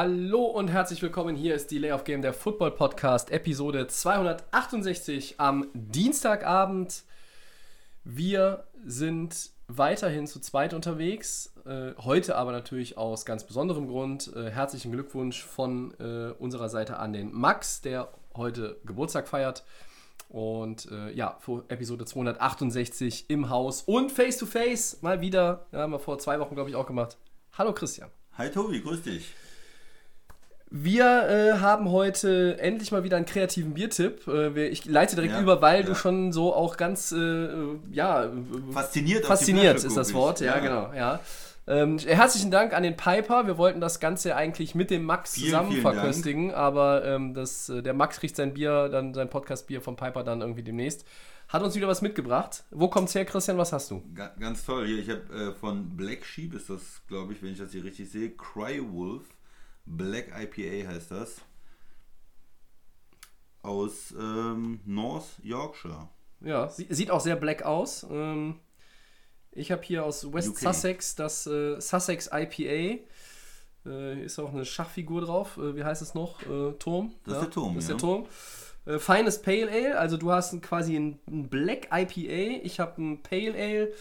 Hallo und herzlich willkommen. Hier ist die Layoff Game, der Football Podcast, Episode 268 am Dienstagabend. Wir sind weiterhin zu zweit unterwegs. Äh, heute aber natürlich aus ganz besonderem Grund. Äh, herzlichen Glückwunsch von äh, unserer Seite an den Max, der heute Geburtstag feiert. Und äh, ja, für Episode 268 im Haus und face to face mal wieder. Ja, haben wir vor zwei Wochen, glaube ich, auch gemacht. Hallo Christian. Hi Tobi, grüß dich. Wir äh, haben heute endlich mal wieder einen kreativen Biertipp. Äh, ich leite direkt Ja, über, weil du ja. schon so auch ganz, äh, ja, Fasziniert, fasziniert ist das. Wort. Ja, genau. Ja. Ähm, herzlichen Dank an den Piper. Wir wollten das Ganze eigentlich mit dem Max Vielen, zusammen vielen verköstigen, aber ähm, das, äh, der Max kriegt sein Bier, dann sein Podcast-Bier vom Piper dann irgendwie demnächst. Hat uns wieder was mitgebracht. Wo kommt's her, Christian? Was hast du? Ga- Ganz toll. Hier, ich habe äh, von Black Sheep, ist das, glaube ich, wenn ich das hier richtig sehe, Cry Wolf. Black IPA heißt das. Aus ähm, North Yorkshire. Ja, sie, sieht auch sehr black aus. Ähm, ich habe hier aus West UK. Sussex das äh, Sussex IPA. Äh, ist auch eine Schachfigur drauf. Äh, wie heißt es noch? Äh, Turm. Das ist der Turm, Das ist ja. der Turm. Äh, feines Pale Ale. Also du hast ein, quasi ein, ein Black IPA. Ich habe ein Pale Ale.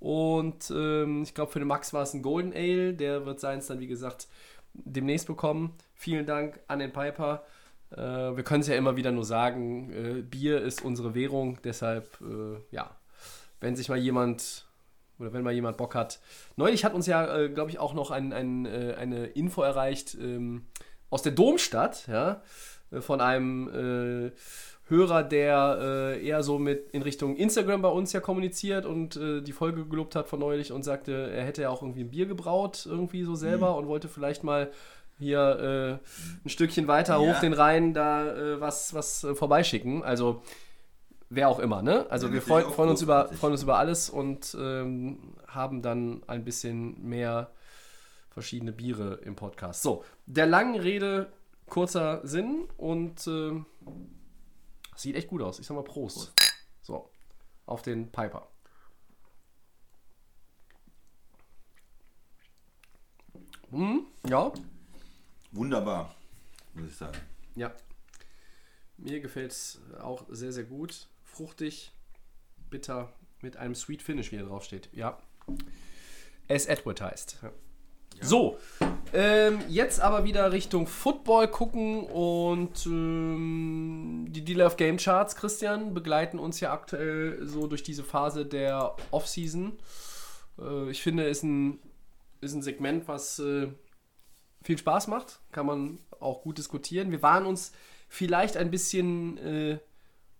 Und ähm, ich glaube, für den Max war es ein Golden Ale. Der wird seins dann, wie gesagt, demnächst bekommen. Vielen Dank an den Piper. Äh, wir können es ja immer wieder nur sagen, äh, Bier ist unsere Währung, deshalb, äh, ja, wenn sich mal jemand oder wenn mal jemand Bock hat. Neulich hat uns ja, äh, glaube ich, auch noch ein, ein, äh, eine Info erreicht ähm, aus der Domstadt, ja, äh, von einem Hörer, der äh, eher so mit in Richtung Instagram bei uns ja kommuniziert und äh, die Folge gelobt hat von neulich und sagte, er hätte ja auch irgendwie ein Bier gebraut, irgendwie so selber und wollte vielleicht mal hier äh, ein Stückchen weiter Ja. hoch den Rhein da äh, was, was äh, vorbeischicken. Also wer auch immer, ne? Also Ja, wir freuen, freuen, uns über, freuen uns über alles und ähm, haben dann ein bisschen mehr verschiedene Biere im Podcast. So, der langen Rede kurzer Sinn und ähm, sieht echt gut aus. Ich sag mal Prost. So, auf den Piper. Hm, ja, Wunderbar, muss ich sagen. Ja. Mir gefällt es auch sehr, sehr gut. Fruchtig, bitter, mit einem Sweet Finish, wie er draufsteht. Ja. As advertised. Ja. So, ähm, jetzt aber wieder Richtung Football gucken und ähm, die Dealer of Game Charts, Christian, begleiten uns ja aktuell so durch diese Phase der Offseason. Äh, ich finde, ist ein, ist ein Segment, was äh, viel Spaß macht, kann man auch gut diskutieren. Wir waren uns vielleicht ein bisschen äh,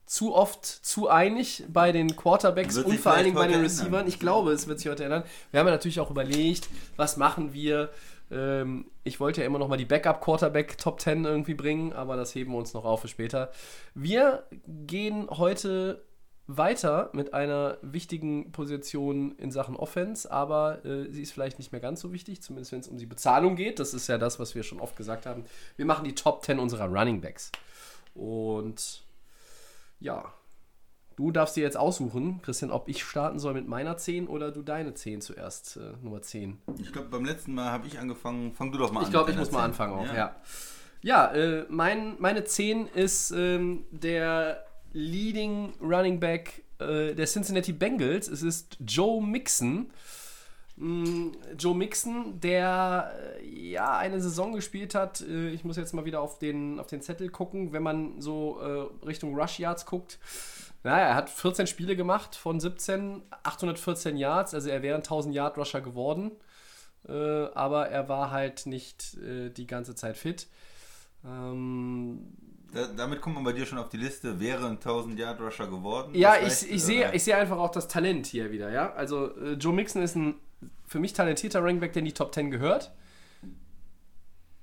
zu oft zu einig bei den Quarterbacks und vor allen Dingen bei den Receivern. ändern. Ich glaube, es wird sich heute ändern. Wir haben ja natürlich auch überlegt, was machen wir. Ähm, ich wollte ja immer noch mal die Backup-Quarterback Top 10 irgendwie bringen, aber das heben wir uns noch auf für später. Wir gehen heute weiter mit einer wichtigen Position in Sachen Offense, aber äh, sie ist vielleicht nicht mehr ganz so wichtig, zumindest wenn es um die Bezahlung geht. Das ist ja das, was wir schon oft gesagt haben. Wir machen die Top 10 unserer Running Backs. Und ja, du darfst dir jetzt aussuchen, Christian, ob ich starten soll mit meiner 10 oder du deine 10 zuerst, äh, Nummer 10. Ich glaube, beim letzten Mal habe ich angefangen. Fang du doch mal an. Ich glaube, ich muss mal deiner anfangen auch, Zehn. ja. Ja, äh, mein, meine 10 ist ähm, der Leading Running Back äh, der Cincinnati Bengals. Es ist Joe Mixon. Mm, Joe Mixon, der äh, ja eine Saison gespielt hat. Äh, ich muss jetzt mal wieder auf den, auf den Zettel gucken. Wenn man so äh, Richtung Rush Yards guckt, naja, er hat 14 Spiele gemacht von 17, 814 Yards. Also er wäre ein 1000 Yard Rusher geworden. Äh, aber er war halt nicht äh, die ganze Zeit fit. Ähm, Da, damit kommt man bei dir schon auf die Liste. Wäre ein 1000 Yard Rusher geworden? ja, ich, ich, sehe, oder? ich sehe einfach auch das Talent hier wieder, ja. Also äh, Joe Mixon ist ein für mich talentierter Running Back, der in die Top 10 gehört.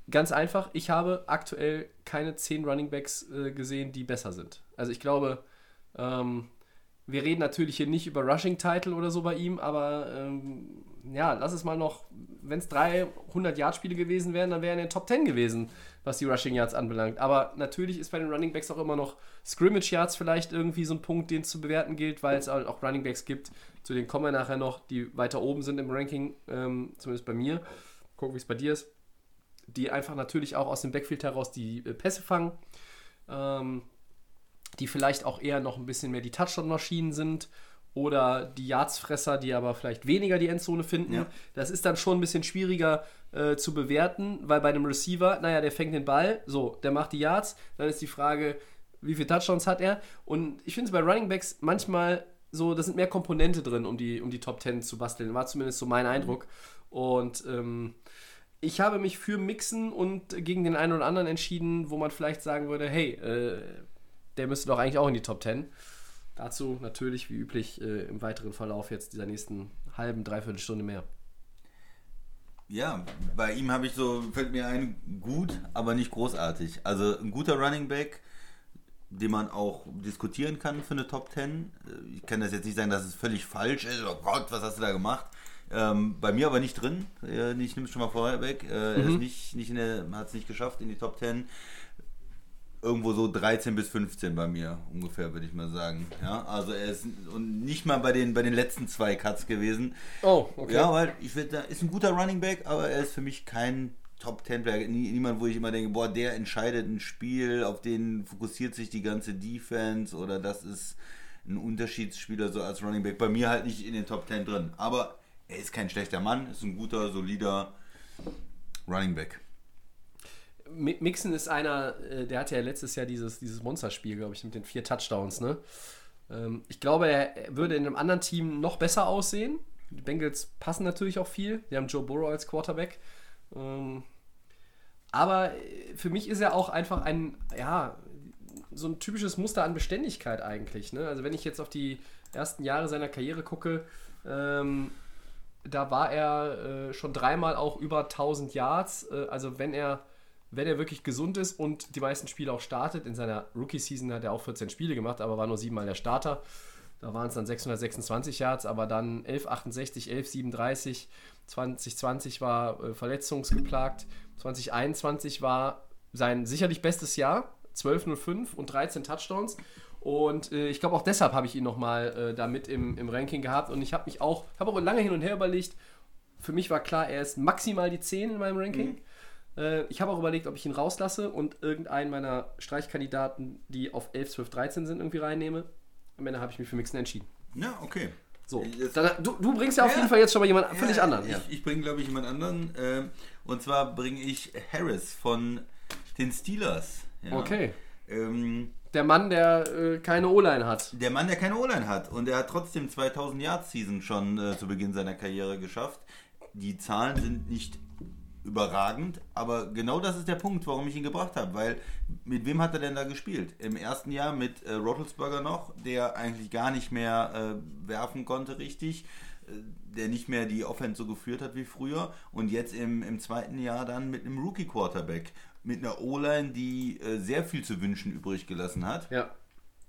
Ganz einfach, ich habe aktuell keine 10 Running Backs äh, gesehen, die besser sind. Also ich glaube, Ähm, wir reden natürlich hier nicht über Rushing Title oder so bei ihm, aber ähm, ja, lass es mal noch, wenn es 300 Yard Spiele gewesen wären, dann wären er Top 10 gewesen, was die Rushing Yards anbelangt. Aber natürlich ist bei den Running Backs auch immer noch Scrimmage Yards vielleicht irgendwie so ein Punkt, den es zu bewerten gilt, weil es halt auch Running Backs gibt, zu denen kommen wir nachher noch, die weiter oben sind im Ranking, ähm, zumindest bei mir. Gucken, wie es bei dir ist. Die einfach natürlich auch aus dem Backfield heraus die äh, Pässe fangen. Ähm, die vielleicht auch eher noch ein bisschen mehr die Touchdown-Maschinen sind oder die Yardsfresser, die aber vielleicht weniger die Endzone finden. Ja. Das ist dann schon ein bisschen schwieriger äh, zu bewerten, weil bei einem Receiver, naja, der fängt den Ball, so, der macht die Yards, dann ist die Frage, wie viele Touchdowns hat er? Und ich finde es bei Running Backs manchmal so, da sind mehr Komponente drin, um die, um die Top 10 zu basteln. War zumindest so mein Eindruck. Und ähm, ich habe mich für Mixen und gegen den einen oder anderen entschieden, wo man vielleicht sagen würde, hey, äh, der müsste doch eigentlich auch in die Top 10. Dazu natürlich, wie üblich, äh, im weiteren Verlauf jetzt dieser nächsten halben, dreiviertel Stunde mehr. Ja, bei ihm habe ich so, fällt mir ein, gut, aber nicht großartig. Also ein guter Running Back, den man auch diskutieren kann für eine Top 10. Ich kann das jetzt nicht sagen, dass es völlig falsch ist. Oh Gott, was hast du da gemacht? Ähm, bei mir aber nicht drin. Äh, ich nehme es schon mal vorher weg. Äh, Er ist nicht, nicht hat es nicht geschafft in die Top 10. Irgendwo so 13 bis 15 bei mir ungefähr, würde ich mal sagen. Ja, also er ist und nicht mal bei den, bei den letzten zwei Cuts gewesen. Oh, okay. Ja, weil ich er ist ein guter Running Back, aber er ist für mich kein Top 10 Player. Nie, niemand, wo ich immer denke, boah, der entscheidet ein Spiel, auf den fokussiert sich die ganze Defense oder das ist ein Unterschiedsspieler so als Running Back. Bei mir halt nicht in den Top 10 drin. Aber er ist kein schlechter Mann, ist ein guter, solider Running Back. Mi- Mixon ist einer, äh, der hatte ja letztes Jahr dieses, dieses Monsterspiel, glaube ich, mit den vier Touchdowns. Ne? Ähm, ich glaube, er er würde in einem anderen Team noch besser aussehen. Die Bengals passen natürlich auch viel. Die haben Joe Burrow als Quarterback. Ähm, aber äh, für mich ist er auch einfach ein, ja, so ein typisches Muster an Beständigkeit eigentlich. Ne? Also wenn ich jetzt auf die ersten Jahre seiner Karriere gucke, ähm, da war er äh, schon dreimal auch über 1000 Yards. Äh, also wenn er, wenn er wirklich gesund ist und die meisten Spiele auch startet, in seiner Rookie-Season hat er auch 14 Spiele gemacht, aber war nur siebenmal der Starter. Da waren es dann 626 Yards, aber dann 1168, 1137, 2020 war äh, verletzungsgeplagt, 2021 war sein sicherlich bestes Jahr, 1205 und 13 Touchdowns. Und äh, ich glaube auch deshalb habe ich ihn nochmal äh, da mit im, im Ranking gehabt. Und ich habe mich auch, habe auch lange hin und her überlegt. Für mich war klar, er ist maximal die 10 in meinem Ranking. Äh, ich habe auch überlegt, ob ich ihn rauslasse und irgendeinen meiner Streichkandidaten, die auf 11, 12, 13 sind, irgendwie reinnehme. Am Ende habe ich mich für Mixen entschieden. Ja, okay. So, dann, du, du bringst ja auf Ja. jeden Fall jetzt schon mal jemanden völlig Ja, anderen. Ich, ich bringe, glaube ich, jemand anderen. ähm, und zwar bringe ich Harris von den Steelers. Ja. Okay. Ähm, Der Mann, der äh, keine O-Line hat. der Mann, der keine O-Line hat. Und er hat trotzdem 2000 Yard Season schon äh, zu Beginn seiner Karriere geschafft. Die Zahlen sind nicht überragend, aber genau das ist der Punkt, warum ich ihn gebracht habe. Weil mit wem hat er denn da gespielt? Im ersten Jahr mit äh, Roethlisberger noch, der eigentlich gar nicht mehr äh, werfen konnte richtig, äh, der nicht mehr die Offense so geführt hat wie früher. Und jetzt im, im zweiten Jahr dann mit einem Rookie-Quarterback. Mit einer O-Line, die äh, sehr viel zu wünschen übrig gelassen hat. Ja.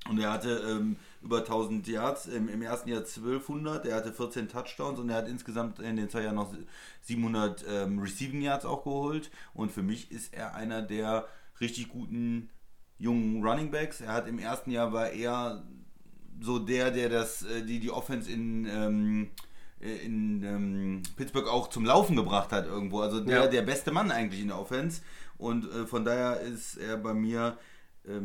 Und er hatte ähm, über 1000 Yards, im, im ersten Jahr 1200, er hatte 14 Touchdowns und er hat insgesamt in den zwei Jahren noch 700 ähm, Receiving Yards auch geholt. Und für mich ist er einer der richtig guten jungen Running Backs. Er hat im ersten Jahr war er so der, der das, äh, die, die Offense in, ähm, äh, in ähm, Pittsburgh auch zum Laufen gebracht hat irgendwo. Also der, Ja. der beste Mann eigentlich in der Offense. Und äh, von daher ist er bei mir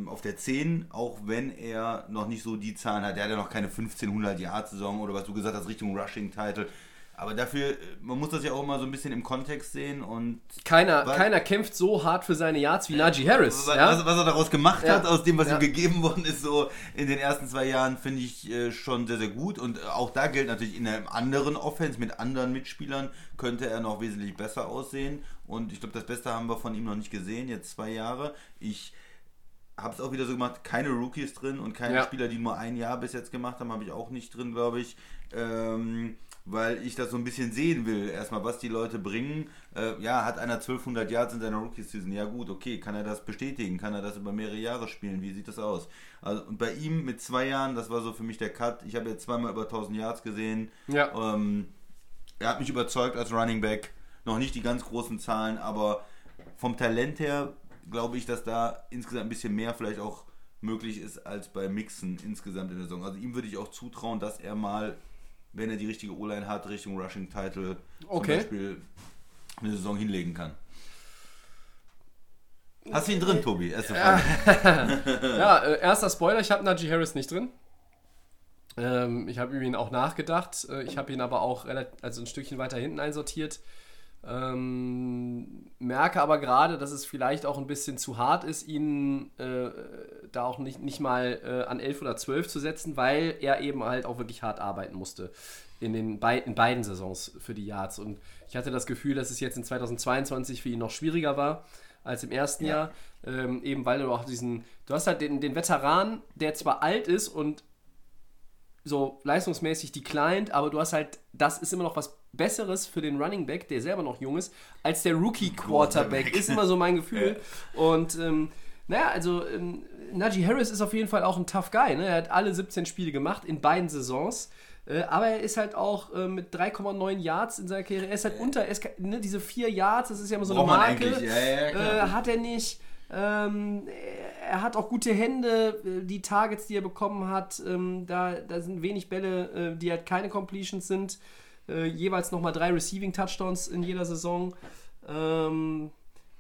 auf der 10, auch wenn er noch nicht so die Zahlen hat. Er hat ja noch keine 1500 Yard Saison oder was du gesagt hast, Richtung Rushing Title. Aber dafür, äh, man muss das ja auch immer so ein bisschen im Kontext sehen und Keiner, Was- keiner kämpft so hart für seine Yards wie Najee Harris. was, ja? was, was er daraus gemacht Ja. hat, aus dem, was Ja. ihm gegeben worden ist, so in den ersten zwei Jahren, finde ich äh, schon sehr, sehr gut. Und äh, auch da gilt natürlich, in einem anderen Offense mit anderen Mitspielern könnte er noch wesentlich besser aussehen. Und ich glaube, das Beste haben wir von ihm noch nicht gesehen, jetzt zwei Jahre. Ich habe es auch wieder so gemacht, keine Rookies drin und keine Ja. Spieler, die nur ein Jahr bis jetzt gemacht haben, habe ich auch nicht drin, glaube ich. Ähm, weil ich das so ein bisschen sehen will. Erstmal, was die Leute bringen. Äh, ja, hat einer 1200 Yards in seiner Rookie-Season? Ja gut, okay. Kann er das bestätigen? Kann er das über mehrere Jahre spielen? Wie sieht das aus? Also, und bei ihm mit zwei Jahren, das war so für mich der Cut. Ich habe jetzt zweimal über 1000 Yards gesehen. Ja. Ähm, er hat mich überzeugt als Running Back. Noch nicht die ganz großen Zahlen, aber vom Talent her glaube ich, dass da insgesamt ein bisschen mehr vielleicht auch möglich ist als bei Mixen insgesamt in der Saison. Also ihm würde ich auch zutrauen, dass er mal, wenn er die richtige O-Line hat, Richtung Rushing Title Okay. zum Beispiel eine Saison hinlegen kann. Hast du ihn drin, Tobi? Erste Frage. Ja, äh, erster Spoiler, ich habe Najee Harris nicht drin. Ähm, ich habe über ihn auch nachgedacht. Äh, ich habe ihn aber auch relativ, also ein Stückchen weiter hinten einsortiert. Ähm, merke aber gerade, dass es vielleicht auch ein bisschen zu hart ist, ihn äh, da auch nicht, nicht mal äh, an 11 oder 12 zu setzen, weil er eben halt auch wirklich hart arbeiten musste in, den bei, in beiden Saisons für die Yards. Und ich hatte das Gefühl, dass es jetzt in 2022 für ihn noch schwieriger war als im ersten Jahr, ähm, eben weil du auch diesen, du hast halt den, den Veteran, der zwar alt ist und so leistungsmäßig declined, aber du hast halt, das ist immer noch was Besseres für den Running Back, der selber noch jung ist, als der Rookie Quarterback. Ist immer so mein Gefühl. Und ähm, naja, also ähm, Najee Harris ist auf jeden Fall auch ein tough Guy. Ne? Er hat alle 17 Spiele gemacht in beiden Saisons. Äh, aber er ist halt auch äh, mit 3,9 Yards in seiner Karriere. Er ist halt unter, er ist, ne, diese 4 Yards, das ist ja immer so eine Braucht man Marke. ja, ja, äh, hat er nicht. Ähm, er hat auch gute Hände, äh, die Targets, die er bekommen hat. Ähm, da, da sind wenig Bälle, äh, die halt keine Completions sind. Äh, jeweils nochmal drei Receiving Touchdowns in jeder Saison. Ähm,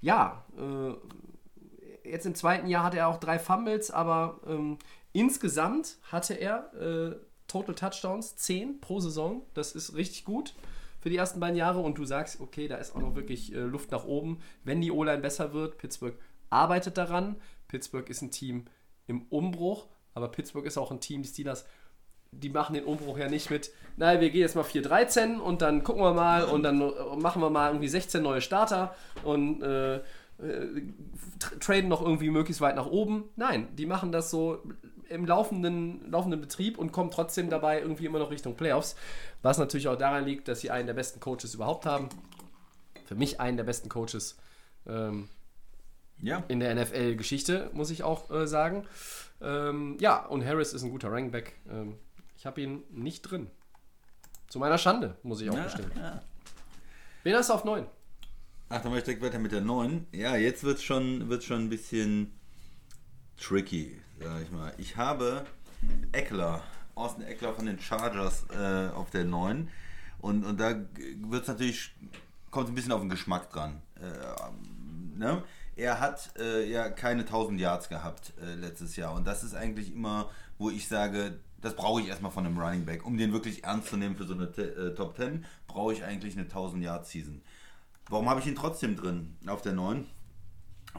ja, äh, jetzt im zweiten Jahr hatte er auch drei Fumbles, aber ähm, insgesamt hatte er äh, Total Touchdowns 10 pro Saison. Das ist richtig gut für die ersten beiden Jahre und du sagst, okay, da ist auch noch wirklich äh, Luft nach oben. Wenn die O-Line besser wird, Pittsburgh arbeitet daran. Pittsburgh ist ein Team im Umbruch, aber Pittsburgh ist auch ein Team, die Steelers, die machen den Umbruch ja nicht mit, naja, wir gehen jetzt mal 4-13 und dann gucken wir mal und dann machen wir mal irgendwie 16 neue Starter und äh, äh, tr- traden noch irgendwie möglichst weit nach oben. Nein, die machen das so im laufenden, laufenden Betrieb und kommen trotzdem dabei irgendwie immer noch Richtung Playoffs. Was natürlich auch daran liegt, dass sie einen der besten Coaches überhaupt haben. Für mich einen der besten Coaches ähm, Ja. in der NFL-Geschichte, muss ich auch äh, sagen. Ähm, ja, und Harris ist ein guter Running-Back. Ähm, ich habe ihn nicht drin. Zu meiner Schande, muss ich auch Ja, bestimmen. ja. Wen hast du auf 9? Ach, dann mache ich direkt weiter mit der 9. Ja, jetzt wird schon, wird's schon ein bisschen tricky, sag ich mal. Ich habe Eckler, Austin Eckler von den Chargers äh, auf der 9. Und, und da wird es natürlich, kommt ein bisschen auf den Geschmack dran. Äh, ne? Er hat äh, ja keine 1000 Yards gehabt äh, letztes Jahr. Und das ist eigentlich immer, wo ich sage, das brauche ich erstmal von einem Running Back. Um den wirklich ernst zu nehmen für so eine Te- äh, Top 10, brauche ich eigentlich eine 1000 Yard Season. Warum habe ich ihn trotzdem drin auf der 9?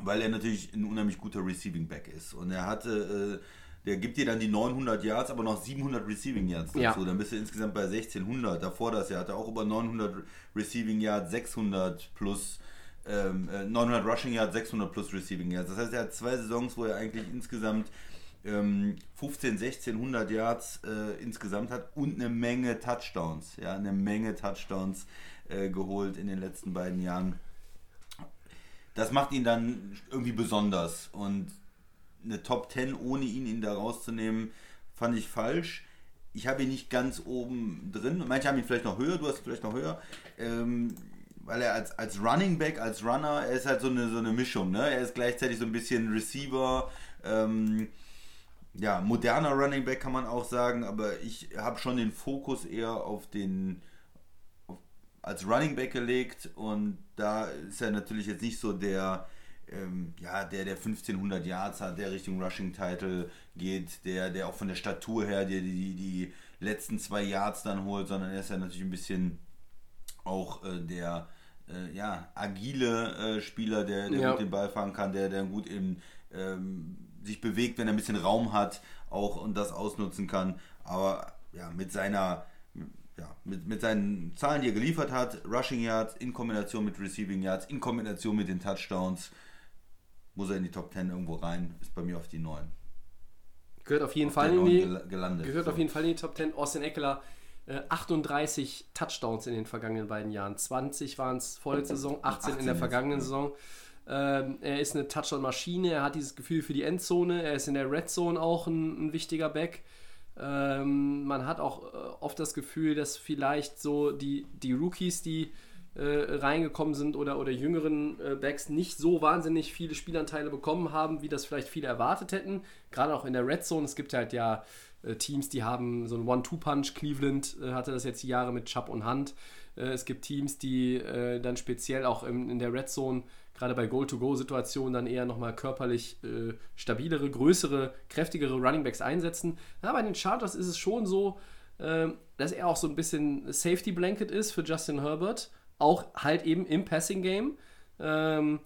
Weil er natürlich ein unheimlich guter Receiving Back ist. Und er hatte, äh, der gibt dir dann die 900 Yards, aber noch 700 Receiving Yards dazu. Ja. Dann bist du insgesamt bei 1600. Davor das Jahr hat er auch über 900 Receiving Yards, 600 plus, ähm, äh, 900 Rushing Yards, 600 plus Receiving Yards. Das heißt, er hat zwei Saisons, wo er eigentlich insgesamt ähm, 15, 1600 Yards äh, insgesamt hat und eine Menge Touchdowns. Ja, eine Menge Touchdowns äh, geholt in den letzten beiden Jahren das macht ihn dann irgendwie besonders. Und eine Top 10 ohne ihn, ihn da rauszunehmen, fand ich falsch. Ich habe ihn nicht ganz oben drin. Manche haben ihn vielleicht noch höher, du hast ihn vielleicht noch höher. Ähm, weil er als, als Running Back, als Runner, er ist halt so eine, so eine Mischung. Ne? Er ist gleichzeitig so ein bisschen Receiver, ähm, ja, moderner Running Back kann man auch sagen, aber ich habe schon den Fokus eher auf den als Running Back gelegt und da ist er natürlich jetzt nicht so der, ähm, ja, der, der 1500 Yards hat, der Richtung Rushing Title geht, der, der auch von der Statur her die, die, die letzten zwei Yards dann holt, sondern er ist ja natürlich ein bisschen auch äh, der äh, ja, agile äh, Spieler, der, der Ja. gut den Ball fangen kann, der, der gut eben ähm, sich bewegt, wenn er ein bisschen Raum hat, auch und das ausnutzen kann. Aber ja, mit seiner ja, mit, mit seinen Zahlen, die er geliefert hat, Rushing Yards in Kombination mit Receiving Yards, in Kombination mit den Touchdowns, muss er in die Top 10 irgendwo rein, ist bei mir auf die 9. Gehört auf jeden Auf Fall in die, 9 gel- gelandet. gehört So. auf jeden Fall in die Top 10. Austin Eckler äh, 38 Touchdowns in den vergangenen beiden Jahren. 20 waren es vorletzte Saison, 18, in der 18 vergangenen Saison. Ähm, er ist eine Touchdown-Maschine, er hat dieses Gefühl für die Endzone, er ist in der Red Zone auch ein, ein wichtiger Back. Ähm, man hat auch äh, oft das Gefühl, dass vielleicht so die, die Rookies, die äh, reingekommen sind oder, oder jüngeren äh, Backs nicht so wahnsinnig viele Spielanteile bekommen haben, wie das vielleicht viele erwartet hätten. Gerade auch in der Red Zone. Es gibt halt ja äh, Teams, die haben so einen One-Two-Punch. Cleveland äh, hatte das jetzt die Jahre mit Chubb und Hunt. Äh, es gibt Teams, die äh, dann speziell auch in der Red Zone, gerade bei Goal-to-Go-Situationen, dann eher nochmal körperlich äh, stabilere, größere, kräftigere Runningbacks einsetzen. Ja, bei den Chargers ist es schon so, ähm, dass er auch so ein bisschen Safety Blanket ist für Justin Herbert. Auch halt eben im Passing Game. Ähm,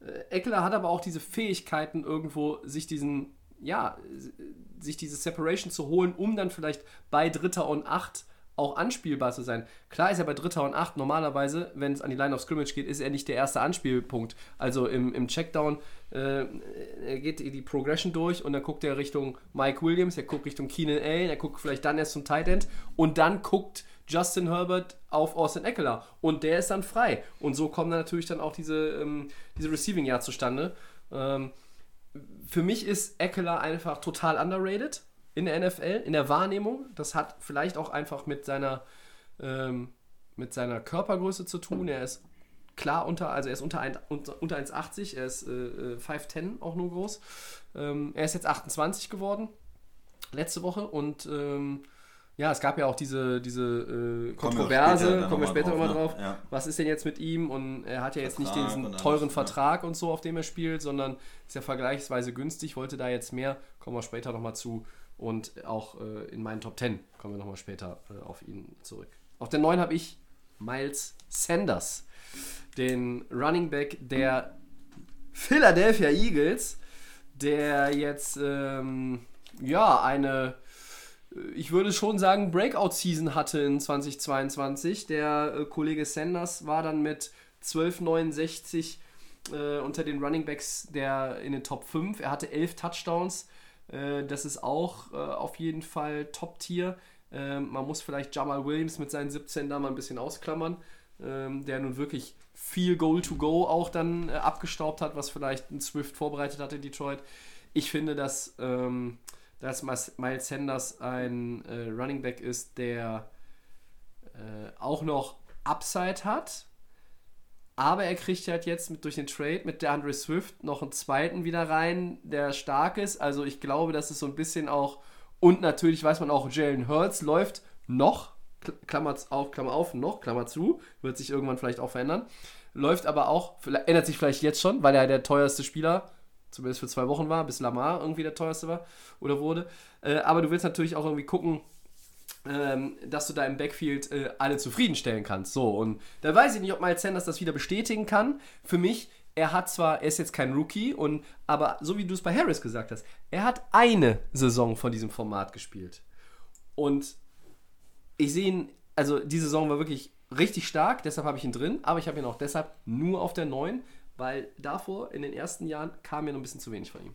äh, Eckler hat aber auch diese Fähigkeiten, irgendwo sich diesen, ja, sich diese Separation zu holen, um dann vielleicht bei Dritter und Acht auch anspielbar zu sein. Klar ist er bei Dritter und Acht normalerweise, wenn es an die Line of Scrimmage geht, ist er nicht der erste Anspielpunkt. Also im, im Checkdown äh, geht die Progression durch und dann guckt er Richtung Mike Williams, er guckt Richtung Keenan Allen, er guckt vielleicht dann erst zum Tight End und dann guckt Justin Herbert auf Austin Eckler und der ist dann frei. Und so kommen dann natürlich dann auch diese, ähm, diese Receiving Yard zustande. Ähm, für mich ist Eckler einfach total underrated in der NFL, in der Wahrnehmung. Das hat vielleicht auch einfach mit seiner, ähm, mit seiner Körpergröße zu tun. Er ist klar unter, also er ist unter, unter, unter 1,80, er ist äh, 5'10 auch nur groß. Ähm, er ist jetzt 28 geworden, letzte Woche und ähm, ja, es gab ja auch diese, diese äh, Kommen wir Kontroverse, später kommen wir später drauf, nochmal ne? drauf. Ja. Was ist denn jetzt mit ihm? Und er hat ja jetzt nicht Vertrag diesen und alles, teuren ne? Vertrag und so, auf dem er spielt, sondern ist ja vergleichsweise günstig, wollte da jetzt mehr, kommen wir später nochmal zu. Und auch äh, in meinen Top 10 kommen wir nochmal später äh, auf ihn zurück. Auf der 9 habe ich Miles Sanders, den Running Back der Philadelphia Eagles, der jetzt ähm, ja eine, ich würde schon sagen, Breakout-Season hatte in 2022. Der äh, Kollege Sanders war dann mit 12,69 äh, unter den Running Backs der in den Top 5. Er hatte 11 Touchdowns. Äh, das ist auch äh, auf jeden Fall Top-Tier. Ähm, man muss vielleicht Jamal Williams mit seinen 17 da mal ein bisschen ausklammern, ähm, der nun wirklich viel Goal-to-Go auch dann äh, abgestaubt hat, was vielleicht ein Swift vorbereitet hat in Detroit. Ich finde, dass, ähm, dass Miles Sanders ein äh, Running Back ist, der äh, auch noch Upside hat, aber er kriegt halt jetzt mit, durch den Trade mit der Andre Swift noch einen zweiten wieder rein, der stark ist. Also ich glaube, das ist so ein bisschen auch. Und natürlich weiß man auch, Jalen Hurts läuft noch, Kl- Klammer auf, Klammer auf, noch, Klammer zu, wird sich irgendwann vielleicht auch verändern. Läuft aber auch, ändert sich vielleicht jetzt schon, weil er der teuerste Spieler, zumindest für zwei Wochen war, bis Lamar irgendwie der teuerste war oder wurde. Äh, aber du willst natürlich auch irgendwie gucken, ähm, dass du da im Backfield äh, alle zufriedenstellen kannst. So, und da weiß ich nicht, ob Miles Sanders das wieder bestätigen kann. Für mich, er hat zwar, er ist jetzt kein Rookie, und, aber so wie du es bei Harris gesagt hast, er hat eine Saison von diesem Format gespielt. Und ich sehe ihn, also die Saison war wirklich richtig stark, deshalb habe ich ihn drin, aber ich habe ihn auch deshalb nur auf der 9, weil davor in den ersten Jahren kam mir noch ein bisschen zu wenig von ihm.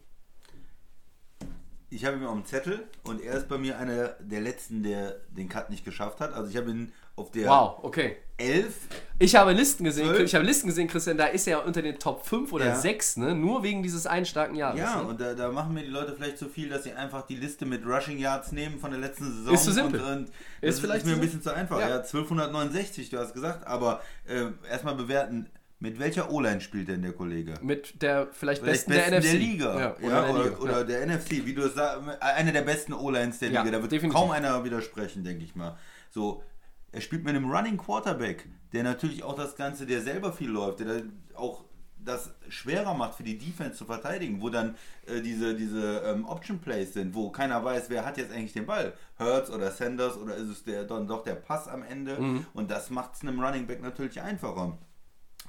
Ich habe ihn auf dem Zettel und er ist bei mir einer der letzten, der den Cut nicht geschafft hat. Also ich habe ihn auf der Wow, okay. 11. Ich habe Listen gesehen, Zwölf? ich habe Listen gesehen, Christian, da ist er unter den Top 5 oder Ja. 6, ne? Nur wegen dieses einen starken Jahres. Ja, ne? und da, da machen mir die Leute vielleicht zu viel, dass sie einfach die Liste mit Rushing Yards nehmen von der letzten Saison. Ist zu simpel. Und, und Ist vielleicht ist mir ein bisschen zu einfach. Ja. Ja, 1269, du hast gesagt, aber äh, erstmal bewerten, mit welcher O-Line spielt denn der Kollege? Mit der vielleicht, Vielleicht besten, der NFC. Liga. Ja, Ja, oder oder, der Liga. oder ja. der NFC, wie du es sagst, einer der besten O-Lines der Ja, Liga. Da wird definitiv. kaum einer widersprechen, denke ich mal. So, er spielt mit einem Running Quarterback, der natürlich auch das Ganze, der selber viel läuft, der auch das schwerer macht für die Defense zu verteidigen, wo dann äh, diese, diese ähm, Option Plays sind, wo keiner weiß, wer hat jetzt eigentlich den Ball. Hurts oder Sanders oder ist es der, dann doch der Pass am Ende? Mhm. Und das macht es einem Running Back natürlich einfacher.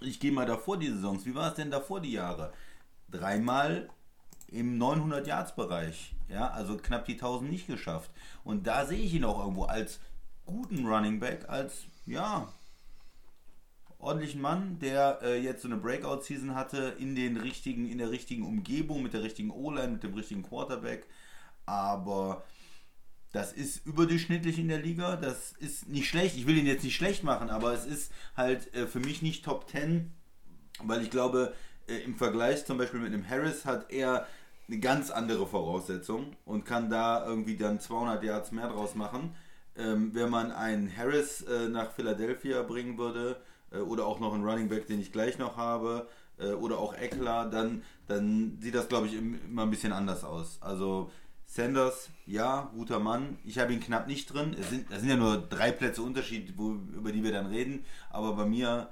Ich gehe mal davor die Saisons. Wie war es denn davor die Jahre? Dreimal im 900 Yards Bereich, ja, also knapp die 1000 nicht geschafft. Und da sehe ich ihn auch irgendwo als guten Running Back, als ja ordentlichen Mann, der äh, jetzt so eine Breakout Season hatte in den richtigen in der richtigen Umgebung mit der richtigen O-Line, mit dem richtigen Quarterback, aber das ist überdurchschnittlich in der Liga. Das ist nicht schlecht. Ich will ihn jetzt nicht schlecht machen, aber es ist halt äh, für mich nicht Top 10, weil ich glaube, äh, im Vergleich zum Beispiel mit dem Harris hat er eine ganz andere Voraussetzung und kann da irgendwie dann 200 Yards mehr draus machen. Ähm, wenn man einen Harris äh, nach Philadelphia bringen würde äh, oder auch noch einen Running Back, den ich gleich noch habe, äh, oder auch Eckler, dann, dann sieht das, glaube ich, im- immer ein bisschen anders aus. Also Sanders, ja, guter Mann. Ich habe ihn knapp nicht drin. Es sind, das sind ja nur drei Plätze Unterschied, wo, über die wir dann reden. Aber bei mir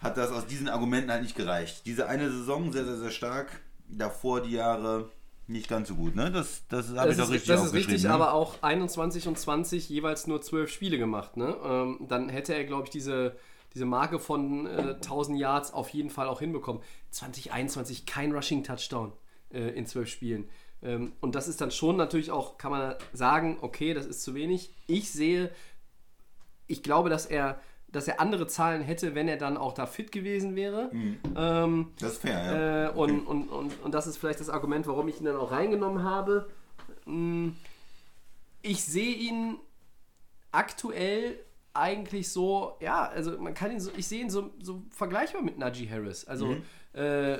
hat das aus diesen Argumenten halt nicht gereicht. Diese eine Saison sehr, sehr, sehr stark. Davor die Jahre nicht ganz so gut. Ne? Das, das habe ich doch ist, richtig das ist richtig, ne? aber auch 21 und 20 jeweils nur 12 Spiele gemacht. Ne? Ähm, dann hätte er, glaube ich, diese, diese Marke von äh, 1000 Yards auf jeden Fall auch hinbekommen. 2021 kein Rushing-Touchdown äh, in 12 Spielen. Ähm, und das ist dann schon natürlich auch, kann man sagen, okay, das ist zu wenig. Ich sehe, ich glaube, dass er, dass er andere Zahlen hätte, wenn er dann auch da fit gewesen wäre. Ähm, das ist fair, ja. äh, und, und, und, und das ist vielleicht das Argument, warum ich ihn dann auch reingenommen habe. Mm, Ich sehe ihn aktuell eigentlich so, ja, also man kann ihn so, ich sehe ihn so, so vergleichbar mit Najee Harris. Also äh,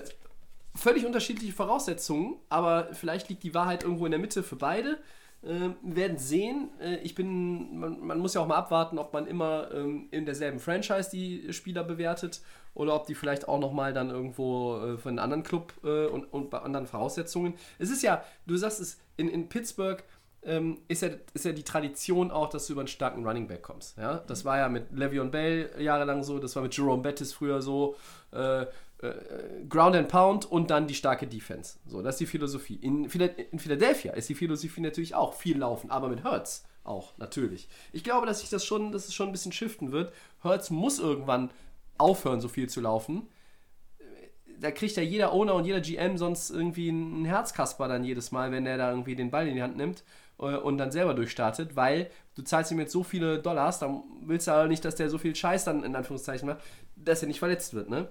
völlig unterschiedliche Voraussetzungen, aber vielleicht liegt die Wahrheit irgendwo in der Mitte für beide. Wir werden sehen. Äh, ich bin, man, man muss ja auch mal abwarten, ob man immer ähm, in derselben Franchise die Spieler bewertet oder ob die vielleicht auch nochmal dann irgendwo äh, für einen anderen Club äh, und, und bei anderen Voraussetzungen. Es ist ja, du sagst es, in, in Pittsburgh ähm, ist, ja, ist ja die Tradition auch, dass du über einen starken Running Back kommst. Ja? Das war ja mit Le'Veon Bell jahrelang so, das war mit Jerome Bettis früher so. Äh, äh, Ground and Pound und dann die starke Defense. So, das ist die Philosophie. In, in Philadelphia ist die Philosophie natürlich auch viel laufen, aber mit Hurts auch, natürlich. Ich glaube, dass sich das schon, dass es schon ein bisschen shiften wird. Hurts muss irgendwann aufhören, so viel zu laufen. Da kriegt ja jeder Owner und jeder GM sonst irgendwie einen Herzkasper dann jedes Mal, wenn der da irgendwie den Ball in die Hand nimmt äh, und dann selber durchstartet, weil du zahlst ihm jetzt so viele Dollars, dann willst du aber nicht, dass der so viel Scheiß dann in Anführungszeichen macht, dass er nicht verletzt wird, ne?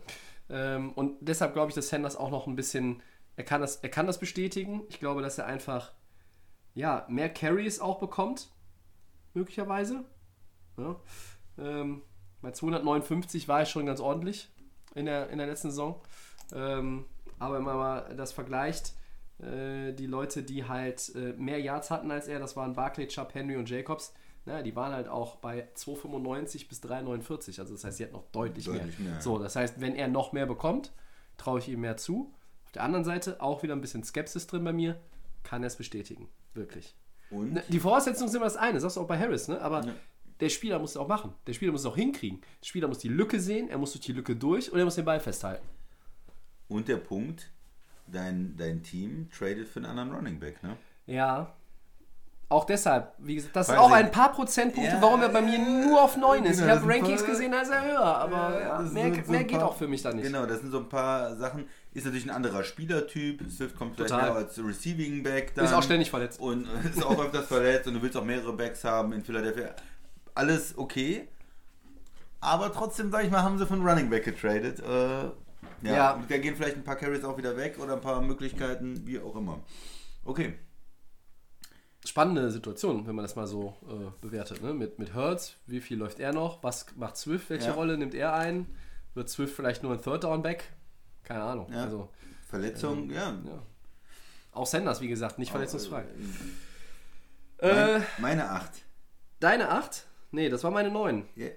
Ähm, und deshalb glaube ich, dass Sanders auch noch ein bisschen, er kann das, er kann das bestätigen. Ich glaube, dass er einfach, ja, mehr Carries auch bekommt, möglicherweise. Ja. Ähm, bei 259 war er schon ganz ordentlich in der, in der letzten Saison. Ähm, aber wenn man mal das vergleicht, äh, die Leute, die halt äh, mehr Yards hatten als er, das waren Barclay, Chubb, Henry und Jacobs, na, die waren halt auch bei 2,95 bis 3,49. Also das heißt, sie hat noch deutlich, Deutlich mehr. mehr. So, das heißt, wenn er noch mehr bekommt, traue ich ihm mehr zu. Auf der anderen Seite auch wieder ein bisschen Skepsis drin bei mir. Kann er es bestätigen. Wirklich. Und Ne, Die Voraussetzungen sind immer das eine, das sagst du auch bei Harris, ne? aber der Spieler muss es auch machen. Der Spieler muss es auch hinkriegen. Der Spieler muss die Lücke sehen, er muss durch die Lücke durch und er muss den Ball festhalten. Und der Punkt, dein, dein Team tradet für einen anderen Running Back, ne? Ja. Auch deshalb, wie gesagt, das Weil ist auch ein paar Prozentpunkte, Ja, warum er bei mir nur auf 9 ist. genau, ich habe Rankings voll- gesehen, da ist er höher, aber ja, mehr, so mehr ein geht paar- auch für mich da nicht. Genau, das sind so ein paar Sachen. Ist natürlich ein anderer Spielertyp. Swift kommt vielleicht Total. mehr als Receiving Back. Dann Ist auch ständig verletzt. Und ist auch öfters verletzt und du willst auch mehrere Backs haben in Philadelphia. Alles okay. Aber trotzdem, sag ich mal, haben sie von Running Back getradet. Äh, ja, Ja. Da gehen vielleicht ein paar Carries auch wieder weg oder ein paar Möglichkeiten, wie auch immer. Okay. Spannende Situation, wenn man das mal so äh, bewertet. Ne? Mit, mit Hurts, wie viel läuft er noch? Was macht Swift? Welche Ja. Rolle nimmt er ein? Wird Swift vielleicht nur ein Third Down Back? Keine Ahnung. Ja. Also, Verletzung, ja. ja. Auch Sanders, wie gesagt, nicht verletzungsfrei. Mein, Äh, meine 8. deine 8? Nee, das war meine 9. Ja.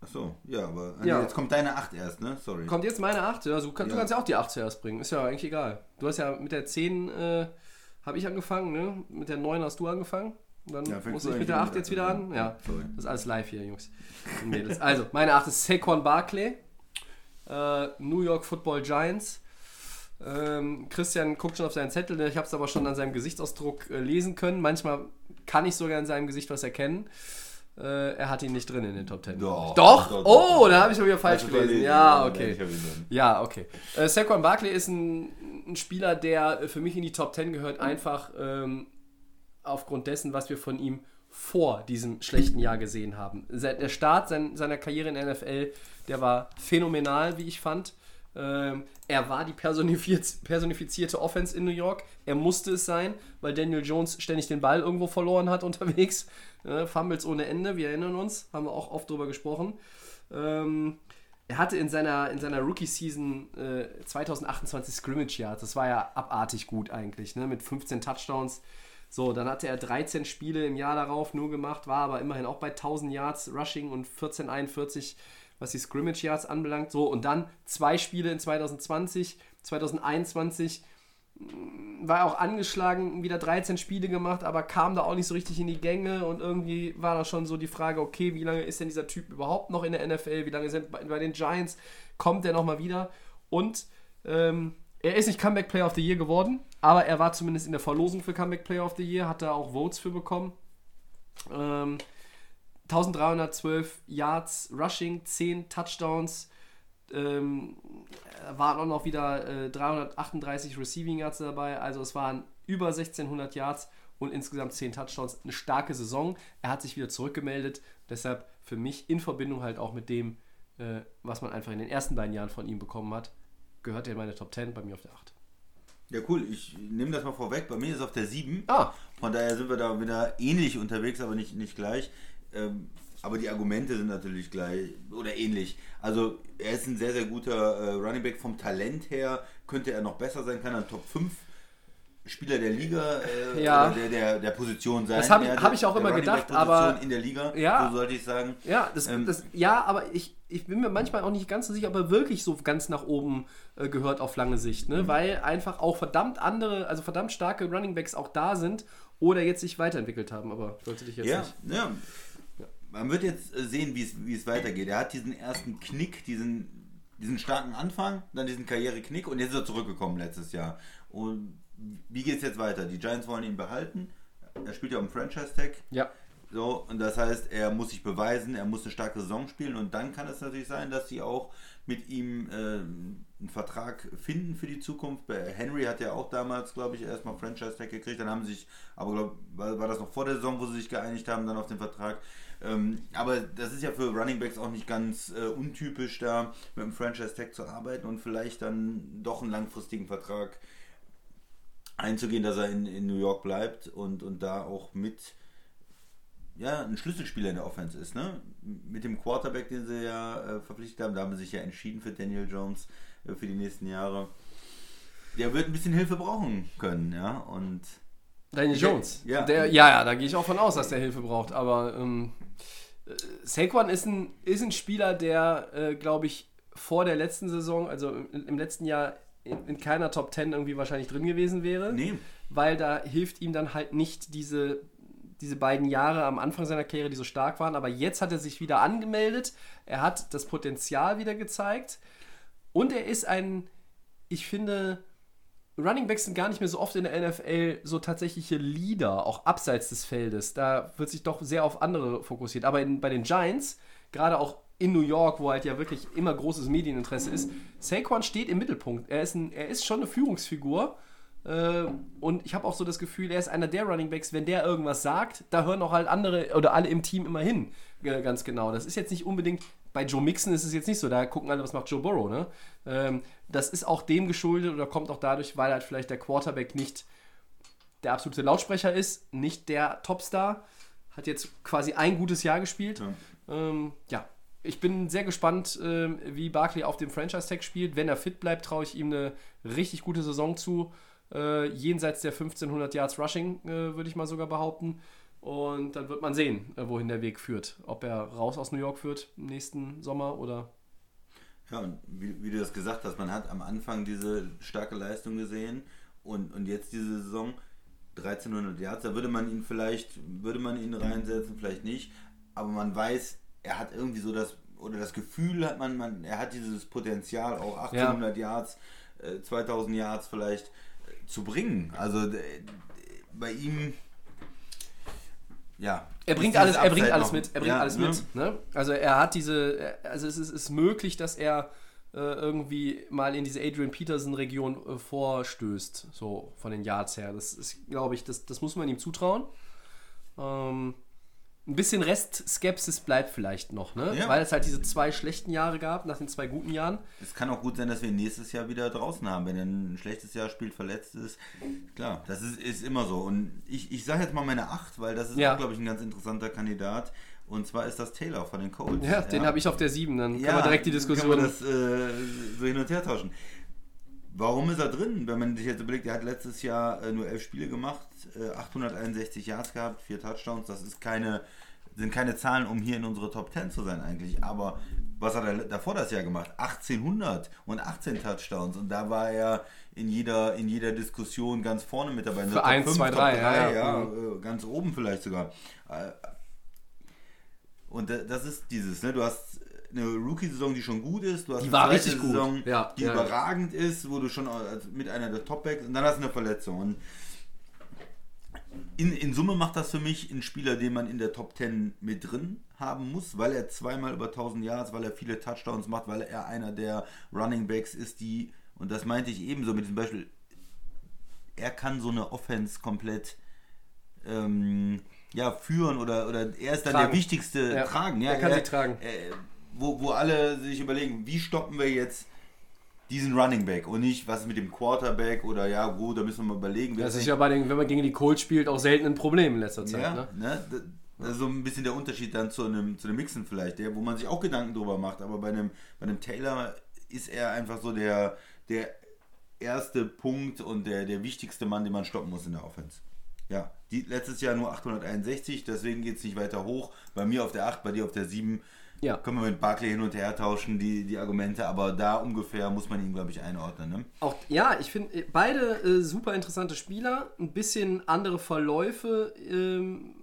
Achso, ja, aber Ja. jetzt kommt deine 8 erst, ne? Sorry. Kommt jetzt meine 8? Ja, du, kann, du kannst ja auch die 8 zuerst bringen. Ist ja eigentlich egal. Du hast ja mit der 10 äh, habe ich angefangen, ne? Mit der 9 hast du angefangen. Und Dann Ja, muss ich mit der an 8 mit jetzt der wieder an. ja. Sorry. das ist alles live hier, Jungs. und Mädels. Also, meine 8 ist Saquon Barkley. Äh, New York Football Giants. Ähm, Christian guckt schon auf seinen Zettel, ich habe es aber schon an seinem Gesichtsausdruck äh, lesen können. Manchmal kann ich sogar in seinem Gesicht was erkennen. Äh, er hat ihn nicht drin in den Top 10. Doch, Doch? doch, oh, doch. da habe ich schon wieder falsch du gelesen. Ja, okay. Ja, okay. Äh, Saquon Barkley ist ein, ein Spieler, der äh, für mich in die Top 10 gehört, einfach ähm, aufgrund dessen, was wir von ihm vor diesem schlechten Jahr gesehen haben. Der Start sein, seiner Karriere in der NFL, der war phänomenal, wie ich fand. Ähm, er war die personifiz personifizierte Offense in New York. Er musste es sein, weil Daniel Jones ständig den Ball irgendwo verloren hat unterwegs. Äh, Fumbles ohne Ende, wir erinnern uns, haben wir auch oft drüber gesprochen. Ähm, er hatte in seiner, in seiner Rookie-Season äh, 2028 Scrimmage Yards. Das war ja abartig gut eigentlich, ne? mit 15 Touchdowns. So, dann hatte er 13 Spiele im Jahr darauf nur gemacht, war aber immerhin auch bei 1000 Yards Rushing und 1441, was die Scrimmage Yards anbelangt. So, und dann zwei Spiele in 2020, 2021 war auch angeschlagen, wieder 13 Spiele gemacht, aber kam da auch nicht so richtig in die Gänge und irgendwie war da schon so die Frage, okay, wie lange ist denn dieser Typ überhaupt noch in der NFL, wie lange sind bei, bei den Giants, kommt der nochmal wieder und ähm, er ist nicht Comeback Player of the Year geworden, aber er war zumindest in der Verlosung für Comeback Player of the Year, hat da auch Votes für bekommen. Ähm, 1312 Yards Rushing, 10 Touchdowns, ähm, waren auch noch wieder äh, 338 Receiving Yards dabei. Also es waren über 1600 Yards und insgesamt 10 Touchdowns. Eine starke Saison. Er hat sich wieder zurückgemeldet. Deshalb für mich in Verbindung halt auch mit dem, äh, was man einfach in den ersten beiden Jahren von ihm bekommen hat, gehört er in meine Top 10, bei mir auf der 8. Ja, cool. Ich nehme das mal vorweg. Bei mir ist es auf der 7. Ah. Von daher sind wir da wieder ähnlich unterwegs, aber nicht, nicht gleich. Ähm, aber die Argumente sind natürlich gleich oder ähnlich. Also er ist ein sehr, sehr guter äh, Running Back vom Talent her. Könnte er noch besser sein, kann er ein Top 5 Spieler der Liga äh, Ja. oder der, der, der Position sein. Das hab ich- hab ich auch immer Running gedacht, aber- in der Liga, Ja. so sollte ich sagen. Ja, das, Ähm, das, ja aber ich, ich bin mir manchmal auch nicht ganz so sicher, ob er wirklich so ganz nach oben äh, gehört auf lange Sicht, ne? weil einfach auch verdammt andere, also verdammt starke Running Backs auch da sind oder jetzt sich weiterentwickelt haben, aber ich wollte dich jetzt Ja, nicht. ja. Man wird jetzt äh, sehen, wie es, wie es weitergeht. Er hat diesen ersten Knick, diesen, diesen starken Anfang, dann diesen Karriereknick und jetzt ist er zurückgekommen letztes Jahr. Und wie geht es jetzt weiter? Die Giants wollen ihn behalten. Er spielt ja um Franchise-Tag. Ja. So, und das heißt, er muss sich beweisen, er muss eine starke Saison spielen und dann kann es natürlich sein, dass sie auch mit ihm äh, einen Vertrag finden für die Zukunft. Henry hat ja auch damals, glaube ich, erstmal Franchise-Tag gekriegt, dann haben sie sich, aber glaub, war, war das noch vor der Saison, wo sie sich geeinigt haben, dann auf den Vertrag. Ähm, aber das ist ja für Running Backs auch nicht ganz äh, untypisch, da mit einem Franchise-Tag zu arbeiten und vielleicht dann doch einen langfristigen Vertrag einzugehen, dass er in, in New York bleibt und, und da auch mit ja, ein Schlüsselspieler in der Offense ist. Ne? Mit dem Quarterback, den sie ja äh, verpflichtet haben, da haben sie sich ja entschieden für Daniel Jones äh, für die nächsten Jahre. Der wird ein bisschen Hilfe brauchen können, ja. Und Daniel Jones. Ja. Der, ja, ja, da gehe ich auch von aus, dass der Hilfe braucht. Aber ähm, äh, Saquon ist ein, ist ein Spieler, der, äh, glaube ich, vor der letzten Saison, also im, im letzten Jahr in, in keiner Top 10 irgendwie wahrscheinlich drin gewesen wäre. nee, Weil da hilft ihm dann halt nicht diese, diese beiden Jahre am Anfang seiner Karriere, die so stark waren. Aber jetzt hat er sich wieder angemeldet. Er hat das Potenzial wieder gezeigt. Und er ist ein, ich finde, Running Backs sind gar nicht mehr so oft in der NFL so tatsächliche Leader, auch abseits des Feldes. Da wird sich doch sehr auf andere fokussiert. Aber in, bei den Giants, gerade auch in New York, wo halt ja wirklich immer großes Medieninteresse ist, Saquon steht im Mittelpunkt. Er ist, ein, er ist schon eine Führungsfigur. Äh, und ich habe auch so das Gefühl, er ist einer der Running Backs, wenn der irgendwas sagt, da hören auch halt andere oder alle im Team immer hin. Äh, ganz genau. Das ist jetzt nicht unbedingt, bei Joe Mixon ist es jetzt nicht so, da gucken alle, was macht Joe Burrow, ne? Ähm, das ist auch dem geschuldet oder kommt auch dadurch, weil halt vielleicht der Quarterback nicht der absolute Lautsprecher ist, nicht der Topstar. Hat jetzt quasi ein gutes Jahr gespielt. Ja. Ähm, ja, ich bin sehr gespannt, ähm, wie Barkley auf dem Franchise-Tag spielt. Wenn er fit bleibt, traue ich ihm eine richtig gute Saison zu. Äh, jenseits der 1500 Yards Rushing, äh, würde ich mal sogar behaupten. Und dann wird man sehen, äh, wohin der Weg führt. Ob er raus aus New York führt im nächsten Sommer oder. Ja, und wie, wie du das gesagt hast, man hat am Anfang diese starke Leistung gesehen und, und jetzt diese Saison 1300 Yards, da würde man ihn vielleicht, würde man ihn reinsetzen, vielleicht nicht, aber man weiß, er hat irgendwie so das, oder das Gefühl hat man, man er hat dieses Potenzial, auch 1800 Yards, äh, 2000 Yards vielleicht äh, zu bringen. Also äh, bei ihm, ja. Er bringt alles, er bringt alles mit. Er bringt ja, alles ne? mit. Ne? Also er hat diese, also es ist, ist möglich, dass er äh, irgendwie mal in diese Adrian Peterson-Region äh, vorstößt, so von den Yards her. Das ist, glaube ich, das, das muss man ihm zutrauen. Ähm, ein bisschen Restskepsis bleibt vielleicht noch, ne? Ja. Weil es halt diese zwei schlechten Jahre gab, nach den zwei guten Jahren. Es kann auch gut sein, dass wir nächstes Jahr wieder draußen haben, wenn er ein schlechtes Jahr spielt, verletzt ist. Klar, das ist, ist immer so. Und ich, ich sage jetzt mal meine 8, weil das ist, Ja. glaube ich, ein ganz interessanter Kandidat. Und zwar ist das Taylor von den Colts. Ja, den habe ich auf der 7, dann Ja, können wir direkt die Diskussion. Können wir das äh, so hin und her tauschen. Warum ist er drin? Wenn man sich jetzt überlegt, er hat letztes Jahr äh, nur elf Spiele gemacht, äh, 861 Yards gehabt, vier Touchdowns. Das ist keine, sind keine Zahlen, um hier in unsere Top 10 zu sein eigentlich. Aber was hat er davor das Jahr gemacht? 1800 und 18 Touchdowns. Und da war er in jeder, in jeder Diskussion ganz vorne mit dabei. In Für eins, zwei, Top drei, ja, drei, ja. äh, ganz oben vielleicht sogar. Äh, und da- das ist dieses, ne? Du hast eine Rookie-Saison, die schon gut ist, du hast Die eine war zweite richtig gut. Saison, Ja, die ja. überragend ist, wo du schon mit einer der Topbacks und dann hast du eine Verletzung. Und in, in Summe macht das für mich einen Spieler, den man in der Top 10 mit drin haben muss, weil er zweimal über 1000 Yards, weil er viele Touchdowns macht, weil er einer der Running Backs ist, die, und das meinte ich ebenso mit diesem Beispiel, er kann so eine Offense komplett ähm, ja, führen oder, oder er ist dann Tragen. der wichtigste Ja, Tragen. Ja, er kann sie tragen. Äh, wo, wo alle sich überlegen, wie stoppen wir jetzt diesen Running Back und nicht, was ist mit dem Quarterback oder ja, gut, da müssen wir mal überlegen. Das ist ja bei den, wenn man gegen die Colts spielt, auch selten ein Problem in letzter Zeit. ja, Ne? ne? Das- Das ist so ein bisschen der Unterschied dann zu einem, zu einem Mixen vielleicht, der, wo man sich auch Gedanken drüber macht. Aber bei einem, bei einem Taylor ist er einfach so der, der erste Punkt und der, der wichtigste Mann, den man stoppen muss in der Offense. Ja, die, letztes Jahr nur 861, deswegen geht es nicht weiter hoch. Bei mir auf der 8, bei dir auf der 7. Ja. Können wir mit Barclay hin und her tauschen, die, die Argumente, aber da ungefähr muss man ihn, glaube ich, einordnen. Ne? Auch, ja, ich finde äh, beide äh, super interessante Spieler, ein bisschen andere Verläufe, ähm,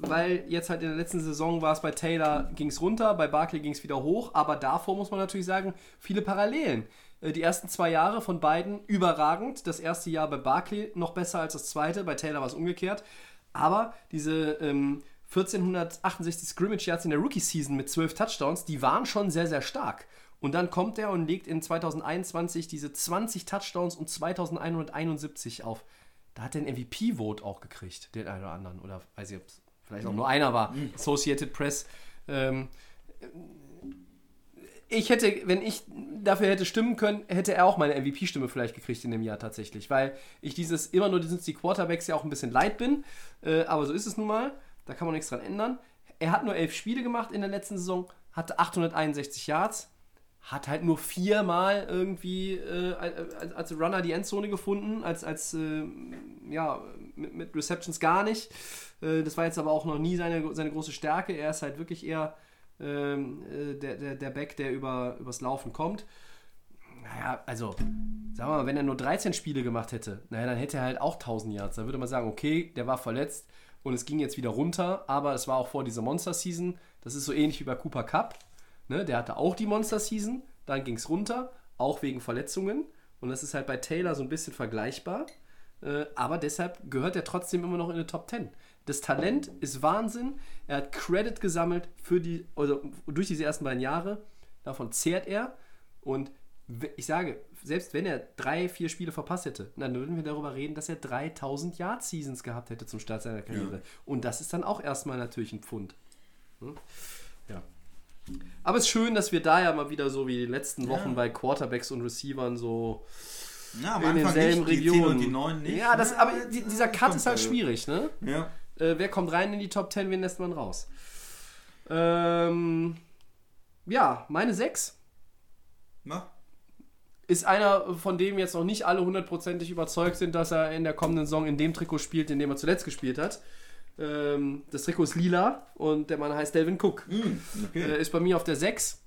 weil jetzt halt in der letzten Saison war es bei Taylor ging es runter, bei Barkley ging es wieder hoch, aber davor muss man natürlich sagen, viele Parallelen. Äh, Die ersten zwei Jahre von beiden überragend. Das erste Jahr bei Barkley noch besser als das zweite, bei Taylor war es umgekehrt. Aber diese ähm, 1468 Scrimmage Yards in der Rookie-Season mit 12 Touchdowns, die waren schon sehr, sehr stark. Und dann kommt er und legt in 2021 diese 20 Touchdowns und 2171 auf. Da hat er einen MVP-Vote auch gekriegt, den einen oder anderen. Oder weiß ich, ob es vielleicht auch nur einer war. Associated Press. Ähm, ich hätte, wenn ich dafür hätte stimmen können, hätte er auch meine MVP-Stimme vielleicht gekriegt in dem Jahr tatsächlich, weil ich dieses immer nur sind die Quarterbacks ja auch ein bisschen leid bin, äh, aber so ist es nun mal, da kann man nichts dran ändern. Er hat nur elf Spiele gemacht in der letzten Saison, hatte 861 Yards, hat halt nur viermal irgendwie äh, als, Runner die Endzone gefunden, als, als äh, ja, mit, mit Receptions gar nicht. Äh, das war jetzt aber auch noch nie seine, seine große Stärke. Er ist halt wirklich eher ähm, äh, der, der, der Back, der über, übers Laufen kommt. Naja, also, sagen wir mal, wenn er nur 13 Spiele gemacht hätte, naja, dann hätte er halt auch 1000 Yards. Da würde man sagen, okay, der war verletzt und es ging jetzt wieder runter, aber es war auch vor dieser Monster-Season. Das ist so ähnlich wie bei Cooper Cup. Ne? Der hatte auch die Monster-Season, dann ging es runter, auch wegen Verletzungen. Und das ist halt bei Taylor so ein bisschen vergleichbar. Äh, aber deshalb gehört er trotzdem immer noch in die Top 10. Das Talent ist Wahnsinn. Er hat Credit gesammelt für die, also durch diese ersten beiden Jahre. Davon zehrt er. Und ich sage, selbst wenn er drei, vier Spiele verpasst hätte, dann würden wir darüber reden, dass er 3000 Yard Seasons gehabt hätte zum Start seiner Karriere. Und das ist dann auch erstmal natürlich ein Pfund. Hm? Ja. Aber es ist schön, dass wir da ja mal wieder so wie die letzten Wochen Ja. bei Quarterbacks und Receivern so Ja, am in denselben nicht, die 10 Regionen. und die 9 nicht. Ja, das, Ja, aber die, dieser Cut ist halt also. schwierig, ne? Ja. Äh, wer kommt rein in die Top 10, wen lässt man raus? Ähm, ja, meine 6 Na, ist einer, von dem jetzt noch nicht alle hundertprozentig überzeugt sind, dass er in der kommenden Saison in dem Trikot spielt, in dem er zuletzt gespielt hat. Ähm, das Trikot ist lila und der Mann heißt Delvin Cook. okay. Äh, ist bei mir auf der 6.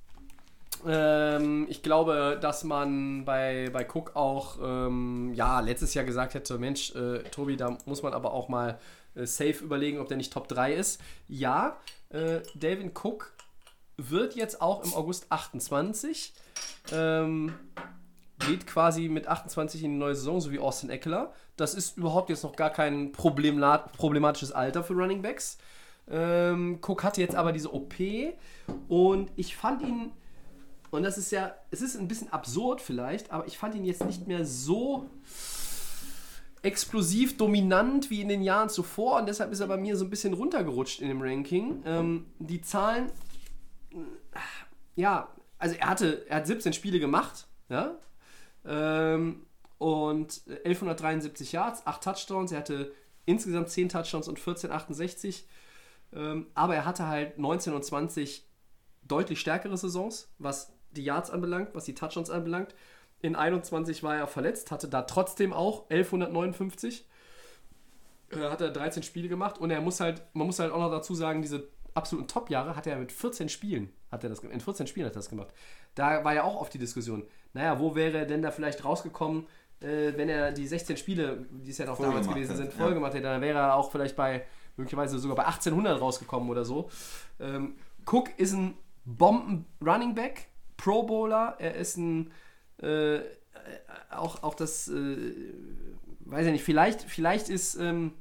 Ähm, ich glaube, dass man bei, bei Cook auch ähm, ja, letztes Jahr gesagt hätte, Mensch, äh, Tobi, da muss man aber auch mal äh, safe überlegen, ob der nicht Top 3 ist. Ja, äh, Delvin Cook wird jetzt auch im August 28. Ähm, geht quasi mit 28 in die neue Saison, so wie Austin Eckler. Das ist überhaupt jetzt noch gar kein problematisches Alter für Running Backs. Ähm, Cook hatte jetzt aber diese OP und ich fand ihn, und das ist ja, es ist ein bisschen absurd vielleicht, aber ich fand ihn jetzt nicht mehr so explosiv dominant wie in den Jahren zuvor und deshalb ist er bei mir so ein bisschen runtergerutscht in dem Ranking. Ähm, die Zahlen, ja, also er hatte, er hat 17 Spiele gemacht, ja, ähm, und 1173 Yards, 8 Touchdowns, er hatte insgesamt 10 Touchdowns und 1468, ähm, aber er hatte halt 19 und 20 deutlich stärkere Saisons, was die Yards anbelangt, was die Touchdowns anbelangt. In 21 war er verletzt, hatte da trotzdem auch 1159. Äh, hat er 13 Spiele gemacht und er muss halt, man muss halt auch noch dazu sagen, diese absoluten Top-Jahre hat er mit 14 Spielen, hat er das, in 14 Spielen hat er das gemacht. Da war ja auch auf die Diskussion, naja, wo wäre er denn da vielleicht rausgekommen, äh, wenn er die 16 Spiele, die es ja noch damals gewesen hat, sind, ja. voll gemacht hätte, dann wäre er auch vielleicht bei, möglicherweise sogar bei 1800 rausgekommen oder so. Ähm, Cook ist ein Bomben-Running Back, Pro Bowler, er ist ein, äh, auch, auch das, äh, weiß ich nicht, vielleicht, vielleicht ist, ähm,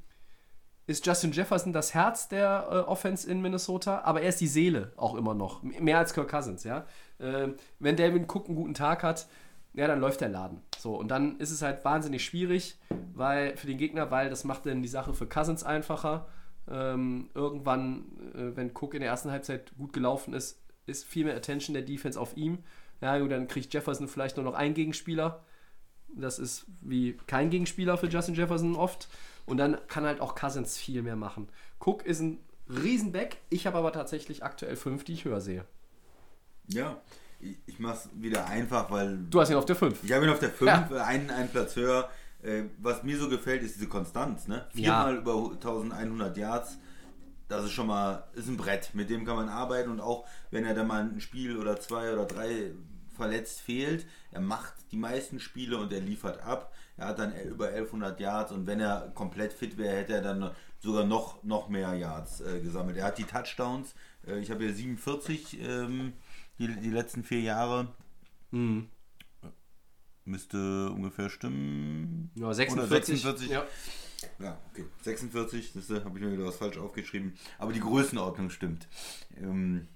ist Justin Jefferson das Herz der äh, Offense in Minnesota, aber er ist die Seele auch immer noch. Mehr als Kirk Cousins, ja. Ähm, wenn Devin Cook einen guten Tag hat, ja, dann läuft der Laden. So, und dann ist es halt wahnsinnig schwierig, weil für den Gegner, weil das macht dann die Sache für Cousins einfacher. Ähm, irgendwann, äh, wenn Cook in der ersten Halbzeit gut gelaufen ist, ist viel mehr Attention der Defense auf ihm. Ja, gut, dann kriegt Jefferson vielleicht nur noch einen Gegenspieler. Das ist wie kein Gegenspieler für Justin Jefferson oft. Und dann kann halt auch Cousins viel mehr machen. Cook ist ein Riesenback. Ich habe aber tatsächlich aktuell fünf, die ich höher sehe. Ja, ich, ich mach's wieder einfach, weil Du hast ihn auf der 5. ich habe ihn auf der 5, Ja. einen, einen Platz höher. Äh, was mir so gefällt, ist diese Konstanz. Ne? Ja. Viermal über 1100 Yards. Das ist schon mal ist ein Brett, mit dem kann man arbeiten und auch wenn er dann mal ein Spiel oder zwei oder drei verletzt fehlt, er macht die meisten Spiele und er liefert ab. Er hat dann über 1100 Yards und wenn er komplett fit wäre, hätte er dann sogar noch, noch mehr Yards äh, gesammelt. Er hat die Touchdowns, äh, ich habe hier 47 ähm, die, die letzten vier Jahre. Müsste ungefähr stimmen. Ja, Oder 46. 46. Ja. Ja, okay. 46, das habe ich mir wieder was falsch aufgeschrieben. Aber die Größenordnung stimmt. Ähm,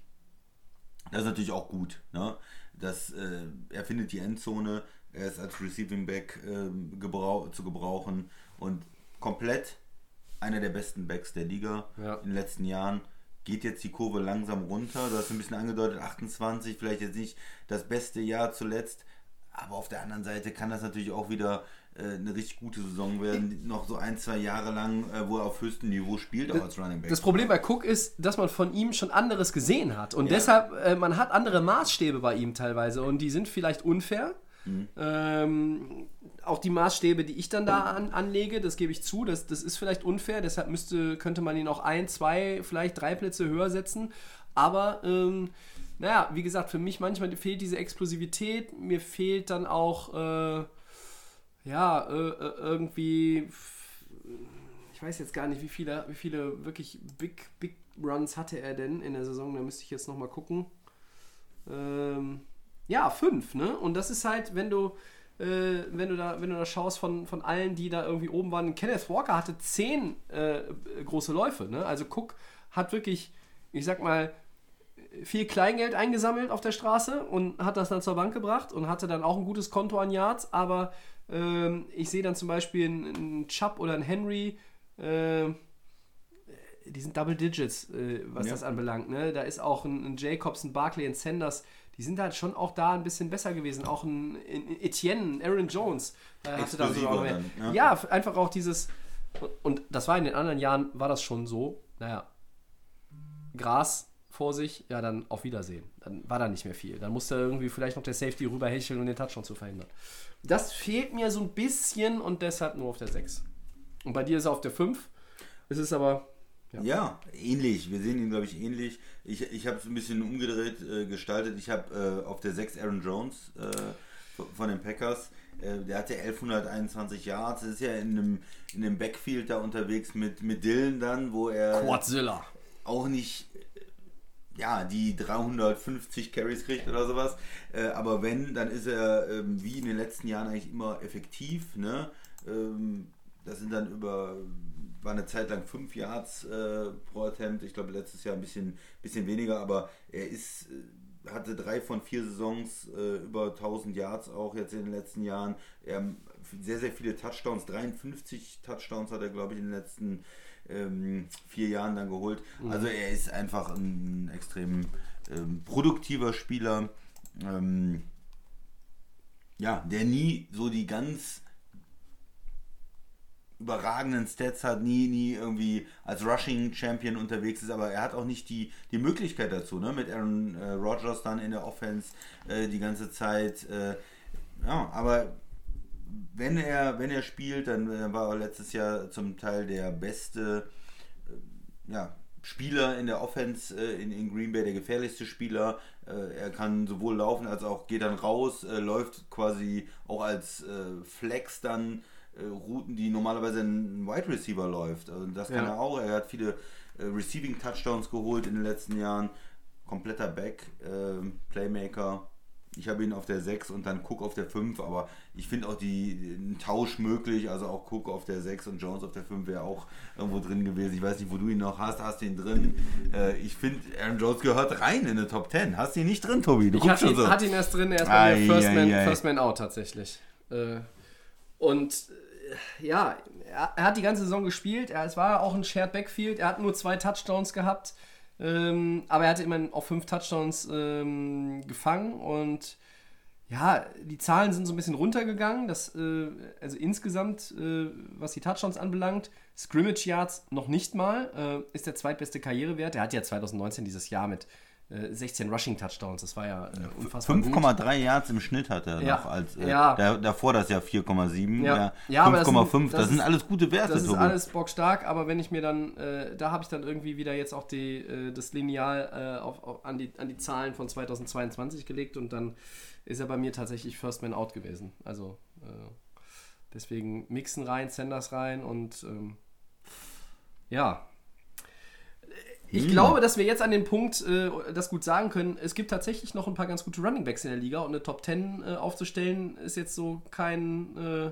das ist natürlich auch gut. Ne? Das, äh, er findet die Endzone, er ist als Receiving Back ähm, gebrau zu gebrauchen und komplett einer der besten Backs der Liga Ja. in den letzten Jahren. Geht jetzt die Kurve langsam runter. Du hast ein bisschen angedeutet, 28, vielleicht jetzt nicht das beste Jahr zuletzt. Aber auf der anderen Seite kann das natürlich auch wieder äh, eine richtig gute Saison werden. Noch so ein, zwei Jahre lang, äh, wo er auf höchstem Niveau spielt, auch als Running Back. Das Problem bei Cook ist, dass man von ihm schon anderes gesehen hat. Und Ja. deshalb, äh, man hat andere Maßstäbe bei ihm teilweise. Und die sind vielleicht unfair. Mhm. Ähm, auch die Maßstäbe, die ich dann da an, anlege, das gebe ich zu, das, das ist vielleicht unfair. Deshalb müsste, könnte man ihn auch ein, zwei, vielleicht drei Plätze höher setzen. Aber, ähm, naja, wie gesagt, für mich manchmal fehlt diese Explosivität. Mir fehlt dann auch, äh, ja, äh, äh, irgendwie ich weiß jetzt gar nicht, wie viele, wie viele wirklich Big, Big Runs hatte er denn in der Saison. Da müsste ich jetzt nochmal gucken. Ähm, ja, fünf, ne? Und das ist halt, wenn du, äh, wenn du da, wenn du da schaust von, von allen, die da irgendwie oben waren. Kenneth Walker hatte zehn äh, große Läufe, ne? Also Cook hat wirklich, ich sag mal, viel Kleingeld eingesammelt auf der Straße und hat das dann zur Bank gebracht und hatte dann auch ein gutes Konto an Yards, aber ähm, ich sehe dann zum Beispiel einen, Chubb oder einen Henry, äh, die sind Double Digits, äh, was Ja. das anbelangt. Ne? Da ist auch ein, ein Jacobs, ein Barkley, ein Sanders, die sind halt schon auch da ein bisschen besser gewesen. Auch ein, ein Etienne, Aaron Jones äh, hatte da noch mehr. dann, ja. ja, einfach auch dieses, und, und das war in den anderen Jahren, war das schon so, naja, Gras vor sich, ja, dann auf Wiedersehen. Dann war da nicht mehr viel. Dann musste irgendwie vielleicht noch der Safety rüberhecheln, um den Touchdown zu verhindern. Das fehlt mir so ein bisschen und deshalb nur auf der 6. Und bei dir ist er auf der 5. Es ist aber, Ja. ähnlich. Wir sehen ihn, glaube ich, ähnlich. Ich, ich habe es ein bisschen umgedreht äh, gestaltet. Ich habe äh, auf der 6 Aaron Jones äh, von den Packers. Äh, der hatte 1121 Yards. Ist ja in einem, in einem Backfield da unterwegs mit, mit Dylan dann, wo er Quadzilla. auch nicht äh, ja, die 350 Carries kriegt oder sowas. Äh, aber wenn, dann ist er ähm, wie in den letzten Jahren eigentlich immer effektiv. Ne? Ähm, das sind dann über, war eine Zeit lang 5 Yards äh, pro Attempt. Ich glaube letztes Jahr ein bisschen, bisschen weniger, aber er ist, äh, hatte drei von vier Saisons äh, über 1000 Yards auch jetzt in den letzten Jahren. Er sehr, sehr viele Touchdowns. 53 Touchdowns hat er, glaube ich, in den letzten ähm, vier Jahren dann geholt. Also er ist einfach ein extrem ähm, produktiver Spieler. Ähm, ja, der nie so die ganz überragenden Stats hat, nie, nie irgendwie als Rushing Champion unterwegs ist, aber er hat auch nicht die, die Möglichkeit dazu, ne? Mit Aaron äh, Rodgers dann in der Offense äh, die ganze Zeit. Äh, ja, aber wenn er, wenn er spielt, dann äh, war er letztes Jahr zum Teil der beste äh, ja, Spieler in der Offense äh, in, in Green Bay, der gefährlichste Spieler. Er kann sowohl laufen als auch geht dann raus, läuft quasi auch als Flex dann Routen, die normalerweise ein Wide Receiver läuft. Also das kann Ja. er auch. Er hat viele äh, Receiving Touchdowns geholt in den letzten Jahren. Kompletter Back, ähm, Playmaker. Ich habe ihn auf der 6 und dann Cook auf der 5, aber ich finde auch die, einen Tausch möglich, also auch Cook auf der 6 und Jones auf der 5 wäre auch irgendwo drin gewesen. Ich weiß nicht, wo du ihn noch hast, hast du ihn drin. Äh, ich finde, Aaron Jones gehört rein in eine Top 10. Hast du ihn nicht drin, Tobi? Du Ich hatte schon ihn, so. hatte ihn erst drin, er ist bei mir Ei, First, Man. First Man Out tatsächlich. Äh, und äh, ja, er, hat die ganze Saison gespielt. Er, es war auch ein Shared Backfield. Er hat nur zwei Touchdowns gehabt. Ähm, aber er hatte immerhin auch fünf Touchdowns ähm, gefangen. Und ja, die Zahlen sind so ein bisschen runtergegangen. Das, äh, also insgesamt, äh, was die Touchdowns anbelangt, Scrimmage Yards noch nicht mal, äh, ist der zweitbeste Karrierewert. Er hat ja 2019 dieses Jahr mit 16 Rushing Touchdowns. Das war ja äh, unfassbar gut. 5,3 Yards im Schnitt hat er Ja. noch als äh, Ja. da, davor das Jahr 4,7, Ja. ja, Ja, aber das sind- 5,5, das, das sind alles gute Werte, Das ist Tobi. alles bockstark, aber wenn ich mir dann, äh, da habe ich dann irgendwie wieder jetzt auch die, äh, das Lineal äh, auf, auf, an, die, an die Zahlen von 2022 gelegt und dann ist er bei mir tatsächlich First Man Out gewesen. Also äh, deswegen Mixen rein, Sanders rein und ähm, ja. Ich glaube, dass wir jetzt an dem Punkt äh, das gut sagen können. Es gibt tatsächlich noch ein paar ganz gute Running Backs in der Liga und eine Top 10 äh, aufzustellen ist jetzt so kein äh,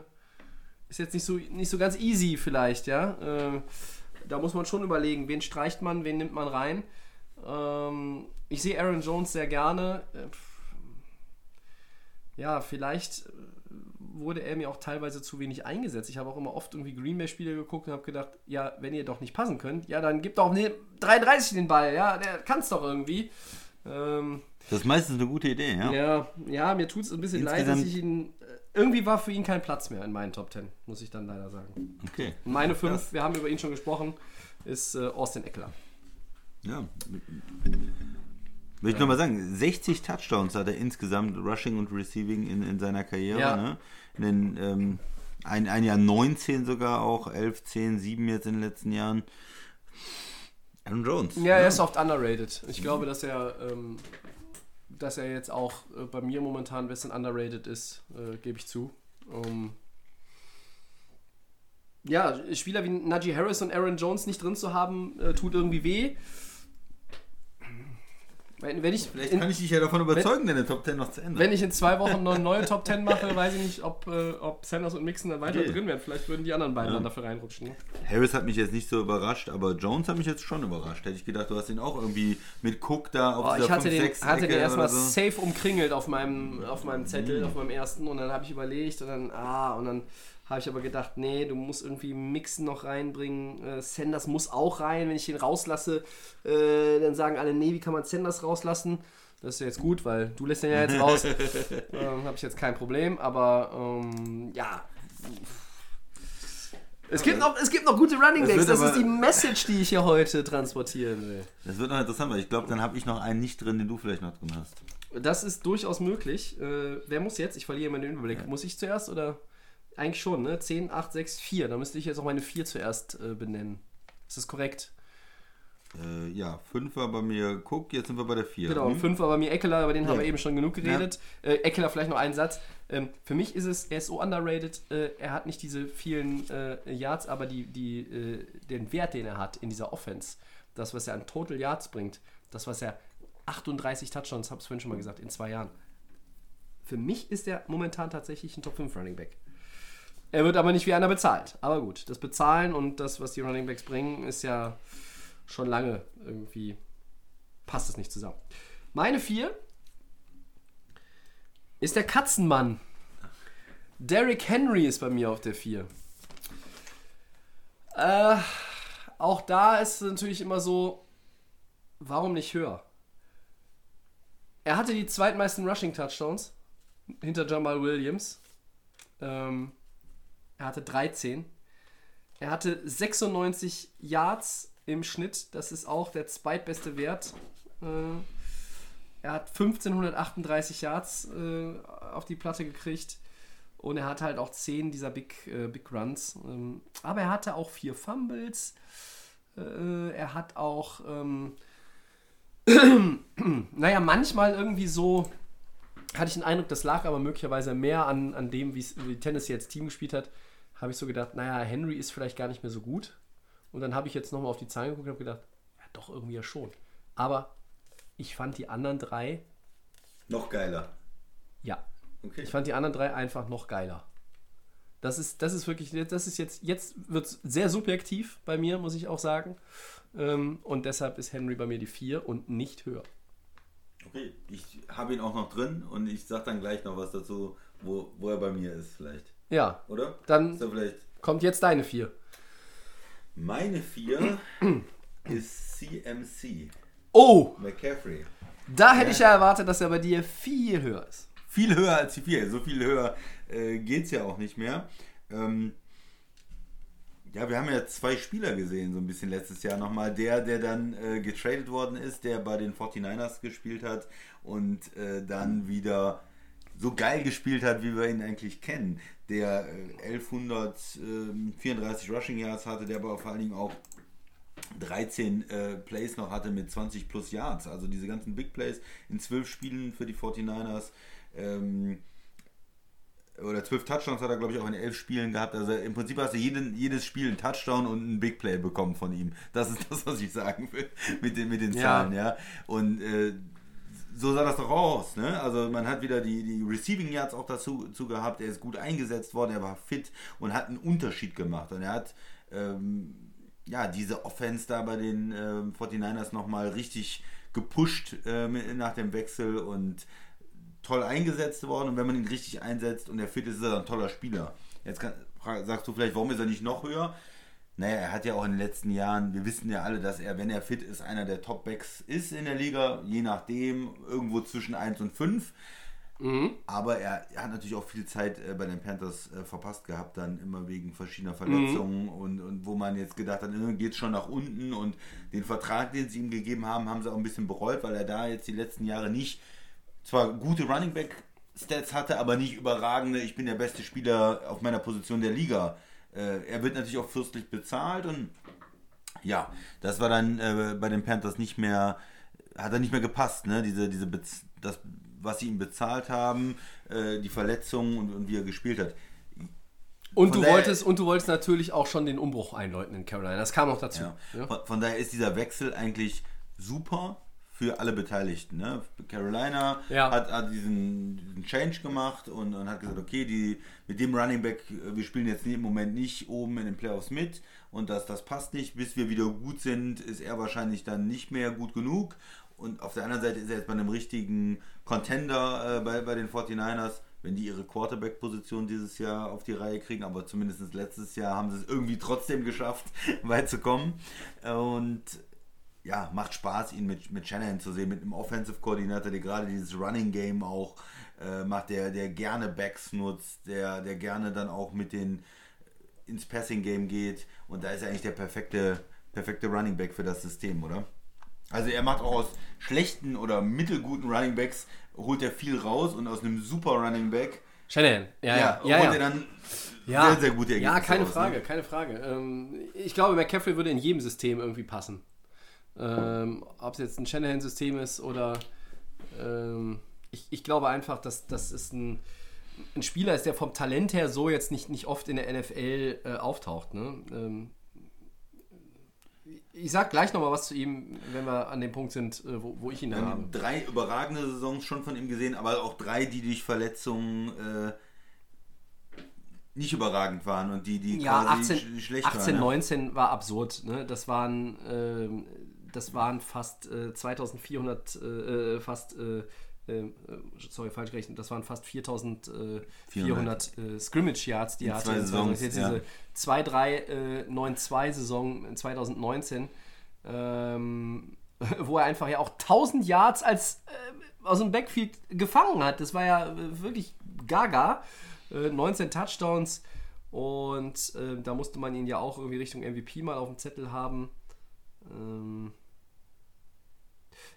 ist jetzt nicht so, nicht so ganz easy vielleicht, ja. Äh, da muss man schon überlegen, wen streicht man, wen nimmt man rein. Ähm, ich sehe Aaron Jones sehr gerne. Äh, ja, vielleicht äh, wurde er mir auch teilweise zu wenig eingesetzt. Ich habe auch immer oft irgendwie Green Bay-Spiele geguckt und habe gedacht, ja, wenn ihr doch nicht passen könnt, ja, dann gebt doch ne 33 den Ball, ja, der kann es doch irgendwie. Ähm, Das ist meistens eine gute Idee, ja. ja, ja, mir tut es ein bisschen leid, dass ich ihn. äh, Irgendwie war für ihn kein Platz mehr in meinen Top 10, muss ich dann leider sagen. Okay. Meine 5, wir haben über ihn schon gesprochen, ist äh, Austin Eckler. Ja. Will ich nochmal sagen, 60 Touchdowns hat er insgesamt Rushing und Receiving in, in seiner Karriere. Ja. Ne? In den, ähm, ein, ein Jahr 19 sogar auch, 11, 10, 7 jetzt in den letzten Jahren. Aaron Jones. Ja, er ist oft underrated. Ich glaube, dass er, ähm, dass er jetzt auch äh, bei mir momentan ein bisschen underrated ist, äh, gebe ich zu. Ähm, ja, Spieler wie Najee Harris und Aaron Jones nicht drin zu haben, äh, tut irgendwie weh. Wenn, wenn ich, Vielleicht in, kann ich dich ja davon überzeugen, deine Top 10 noch zu ändern. wenn ich in zwei Wochen noch eine neue Top 10 mache, weiß ich nicht, ob, äh, ob Sanders und Mixon dann weiter Okay. drin wären. Vielleicht würden die anderen beiden dann dafür reinrutschen. Ne? Harris hat mich jetzt nicht so überrascht, aber Jones hat mich jetzt schon überrascht. Hätte ich gedacht, du hast ihn auch irgendwie mit Cook da auf Oh, dieser ich hatte den, 5-6 hatte den erstmal so. safe umkringelt auf meinem, auf meinem Zettel, auf meinem ersten und dann habe ich überlegt und dann, ah, und dann habe ich aber gedacht, nee, du musst irgendwie Mixen noch reinbringen. Äh, Sanders muss auch rein. Wenn ich den rauslasse, äh, dann sagen alle, nee, wie kann man Sanders rauslassen? Das ist ja jetzt gut, weil du lässt den ja jetzt raus. ähm, habe ich jetzt kein Problem, aber ähm, ja. Es gibt, noch, es gibt noch gute Running Backs. wird Das ist die Message, die ich hier heute transportieren will. Das wird noch interessant, weil ich glaube, dann habe ich noch einen nicht drin, den du vielleicht noch drin hast. Das ist durchaus möglich. Äh, wer muss jetzt? Ich verliere meinen Überblick. Muss ich zuerst oder? Eigentlich schon, ne? 10, 8, 6, 4. Da müsste ich jetzt auch meine 4 zuerst äh, benennen. Ist das korrekt? Äh, ja, 5 war bei mir Cook, jetzt sind wir bei der 4. Genau, 5 war bei mir Eckler, über den haben wir eben schon genug Ja. geredet. Äh, Eckler vielleicht noch einen Satz. Ähm, für mich ist es, er ist so underrated, äh, er hat nicht diese vielen äh, Yards, aber die, die, äh, den Wert, den er hat in dieser Offense, das, was er an Total Yards bringt, das, was er 38 Touchdowns, habe ich vorhin schon mal gesagt, in zwei Jahren. Für mich ist er momentan tatsächlich ein Top 5 Running Back. Er wird aber nicht wie einer bezahlt. Aber gut, das Bezahlen und das, was die Running Backs bringen, ist ja schon lange irgendwie passt es nicht zusammen. Meine vier ist der Katzenmann. Derrick Henry ist bei mir auf der 4. Äh, auch da ist es natürlich immer so, warum nicht höher? Er hatte die zweitmeisten Rushing Touchdowns hinter Jamal Williams. Ähm, er hatte 13. Er hatte 96 Yards im Schnitt. Das ist auch der zweitbeste Wert. Äh, er hat 1538 Yards äh, auf die Platte gekriegt. Und er hat halt auch 10 dieser Big, äh, Big Runs. Ähm, aber er hatte auch vier Fumbles. Er hat auch, ähm, naja, manchmal irgendwie so, hatte ich den Eindruck, das lag aber möglicherweise mehr an, an dem, wie Tennessee als Team gespielt hat. Habe ich so gedacht, naja, Henry ist vielleicht gar nicht mehr so gut. Und dann habe ich jetzt nochmal auf die Zahlen geguckt und habe gedacht, ja, doch irgendwie ja schon. Aber ich fand die anderen drei, Noch geiler. ja, Okay. ich fand die anderen drei einfach noch geiler. Das ist, das ist wirklich, das ist jetzt, jetzt wird es sehr subjektiv bei mir, muss ich auch sagen. Ähm, und deshalb ist Henry bei mir die 4 und nicht höher. okay. Ich habe ihn auch noch drin und ich sag dann gleich noch was dazu, wo, wo er bei mir ist, vielleicht. Ja, Oder? Dann- vielleicht. kommt jetzt deine 4. Meine 4 ist CMC. Oh, McCaffrey. da hätte ich ja erwartet, dass er bei dir viel höher ist. Viel höher als die 4. So viel höher äh, geht es ja auch nicht mehr. Ähm, ja, wir haben ja zwei Spieler gesehen, so ein bisschen letztes Jahr nochmal. Der, der dann äh, getradet worden ist, der bei den 49ers gespielt hat und äh, dann wieder so geil gespielt hat, wie wir ihn eigentlich kennen. Der äh, 1134 Rushing Yards hatte, der aber vor allen Dingen auch 13 äh, Plays noch hatte mit 20 plus Yards. Also diese ganzen Big Plays in 12 Spielen für die 49ers. Ähm, oder 12 Touchdowns hat er, glaube ich, auch in 11 Spielen gehabt. Also im Prinzip hast du jeden, jedes Spiel einen Touchdown und einen Big Play bekommen von ihm. Das ist das, was ich sagen will mit den, mit den Ja. Zahlen. Ja. Und äh, so sah das doch aus. Ne? Also man hat wieder die, die Receiving Yards auch dazu, dazu gehabt. Er ist gut eingesetzt worden, er war fit und hat einen Unterschied gemacht. Und er hat ähm, ja, diese Offense da bei den ähm, 49ers nochmal richtig gepusht ähm, nach dem Wechsel und toll eingesetzt worden. Und wenn man ihn richtig einsetzt und er fit ist, ist er ein toller Spieler. Jetzt kann, sagst du vielleicht, warum ist er nicht noch höher? Naja, er hat ja auch in den letzten Jahren, wir wissen ja alle, dass er, wenn er fit ist, einer der Top-Backs ist in der Liga, je nachdem, irgendwo zwischen 1 und 5. Aber er, er hat natürlich auch viel Zeit äh, bei den Panthers äh, verpasst gehabt, dann immer wegen verschiedener Verletzungen und, und wo man jetzt gedacht hat, äh, geht schon nach unten und den Vertrag, den sie ihm gegeben haben, haben sie auch ein bisschen bereut, weil er da jetzt die letzten Jahre nicht zwar gute Running Back Stats hatte, aber nicht überragende, ich bin der beste Spieler auf meiner Position der Liga. Äh, er wird natürlich auch fürstlich bezahlt und ja, das war dann äh, bei den Panthers nicht mehr, hat er nicht mehr gepasst, ne? Diese, diese Bez das, was sie ihm bezahlt haben, äh, die Verletzungen und, und wie er gespielt hat. Und Von du, wolltest, und du wolltest natürlich auch schon den Umbruch einläuten in Carolina. Das kam noch dazu. Ja. Ja. Von, von daher ist dieser Wechsel eigentlich super für alle Beteiligten. Ne? Carolina Ja. hat, hat diesen, diesen Change gemacht und, und hat gesagt, okay, die, mit dem Running Back, äh, wir spielen jetzt im Moment nicht oben in den Playoffs mit und das, das passt nicht. Bis wir wieder gut sind, ist er wahrscheinlich dann nicht mehr gut genug. Und auf der anderen Seite ist er jetzt bei einem richtigen Contender äh, bei, bei den 49ers, wenn die ihre Quarterback-Position dieses Jahr auf die Reihe kriegen, aber zumindest letztes Jahr haben sie es irgendwie trotzdem geschafft, weit zu kommen. Und ja, macht Spaß, ihn mit, mit Shanahan zu sehen, mit einem Offensive-Koordinator, der gerade dieses Running-Game auch äh, macht, der, der gerne Backs nutzt, der, der gerne dann auch mit den ins Passing-Game geht. Und da ist er eigentlich der perfekte, perfekte Running Back für das System, oder? Also er macht auch aus schlechten oder mittelguten Running Backs, holt er viel raus und aus einem super Running Back, Shanahan. Ja, ja, ja, ja. holt ja. er dann ja. sehr, sehr gute Ergebnisse Ja, keine raus, Frage, Ne? keine Frage. Ähm, ich glaube, McCaffrey würde in jedem System irgendwie passen. Ähm, Ob es jetzt ein Shanahan-System ist oder ähm, ich, ich glaube einfach, dass das ist ein, ein Spieler ist, der vom Talent her so jetzt nicht, nicht oft in der NFL äh, auftaucht. Ne? Ähm, ich sag gleich nochmal was zu ihm, wenn wir an dem Punkt sind, äh, wo, wo ich ihn Wir habe. haben drei überragende Saisons schon von ihm gesehen, aber auch drei, die durch Verletzungen äh, nicht überragend waren und die, die Ja, quasi 18, sch- schlecht 18 waren. ne? 19 war absurd. Ne? Das waren, ähm, das waren fast äh, 2400, äh, fast äh, äh, äh, sorry, falsch gerechnet, das waren fast 4400 äh, Scrimmage Yards, die er hatte. zwei Saisons, Jetzt ja. diese 2-3-9-2-Saison in 2019, ähm, wo er einfach ja auch 1000 Yards als äh, aus dem Backfield gefangen hat. Das war ja äh, wirklich gaga. Äh, 19 Touchdowns und äh, da musste man ihn ja auch irgendwie Richtung MVP mal auf dem Zettel haben. Ähm,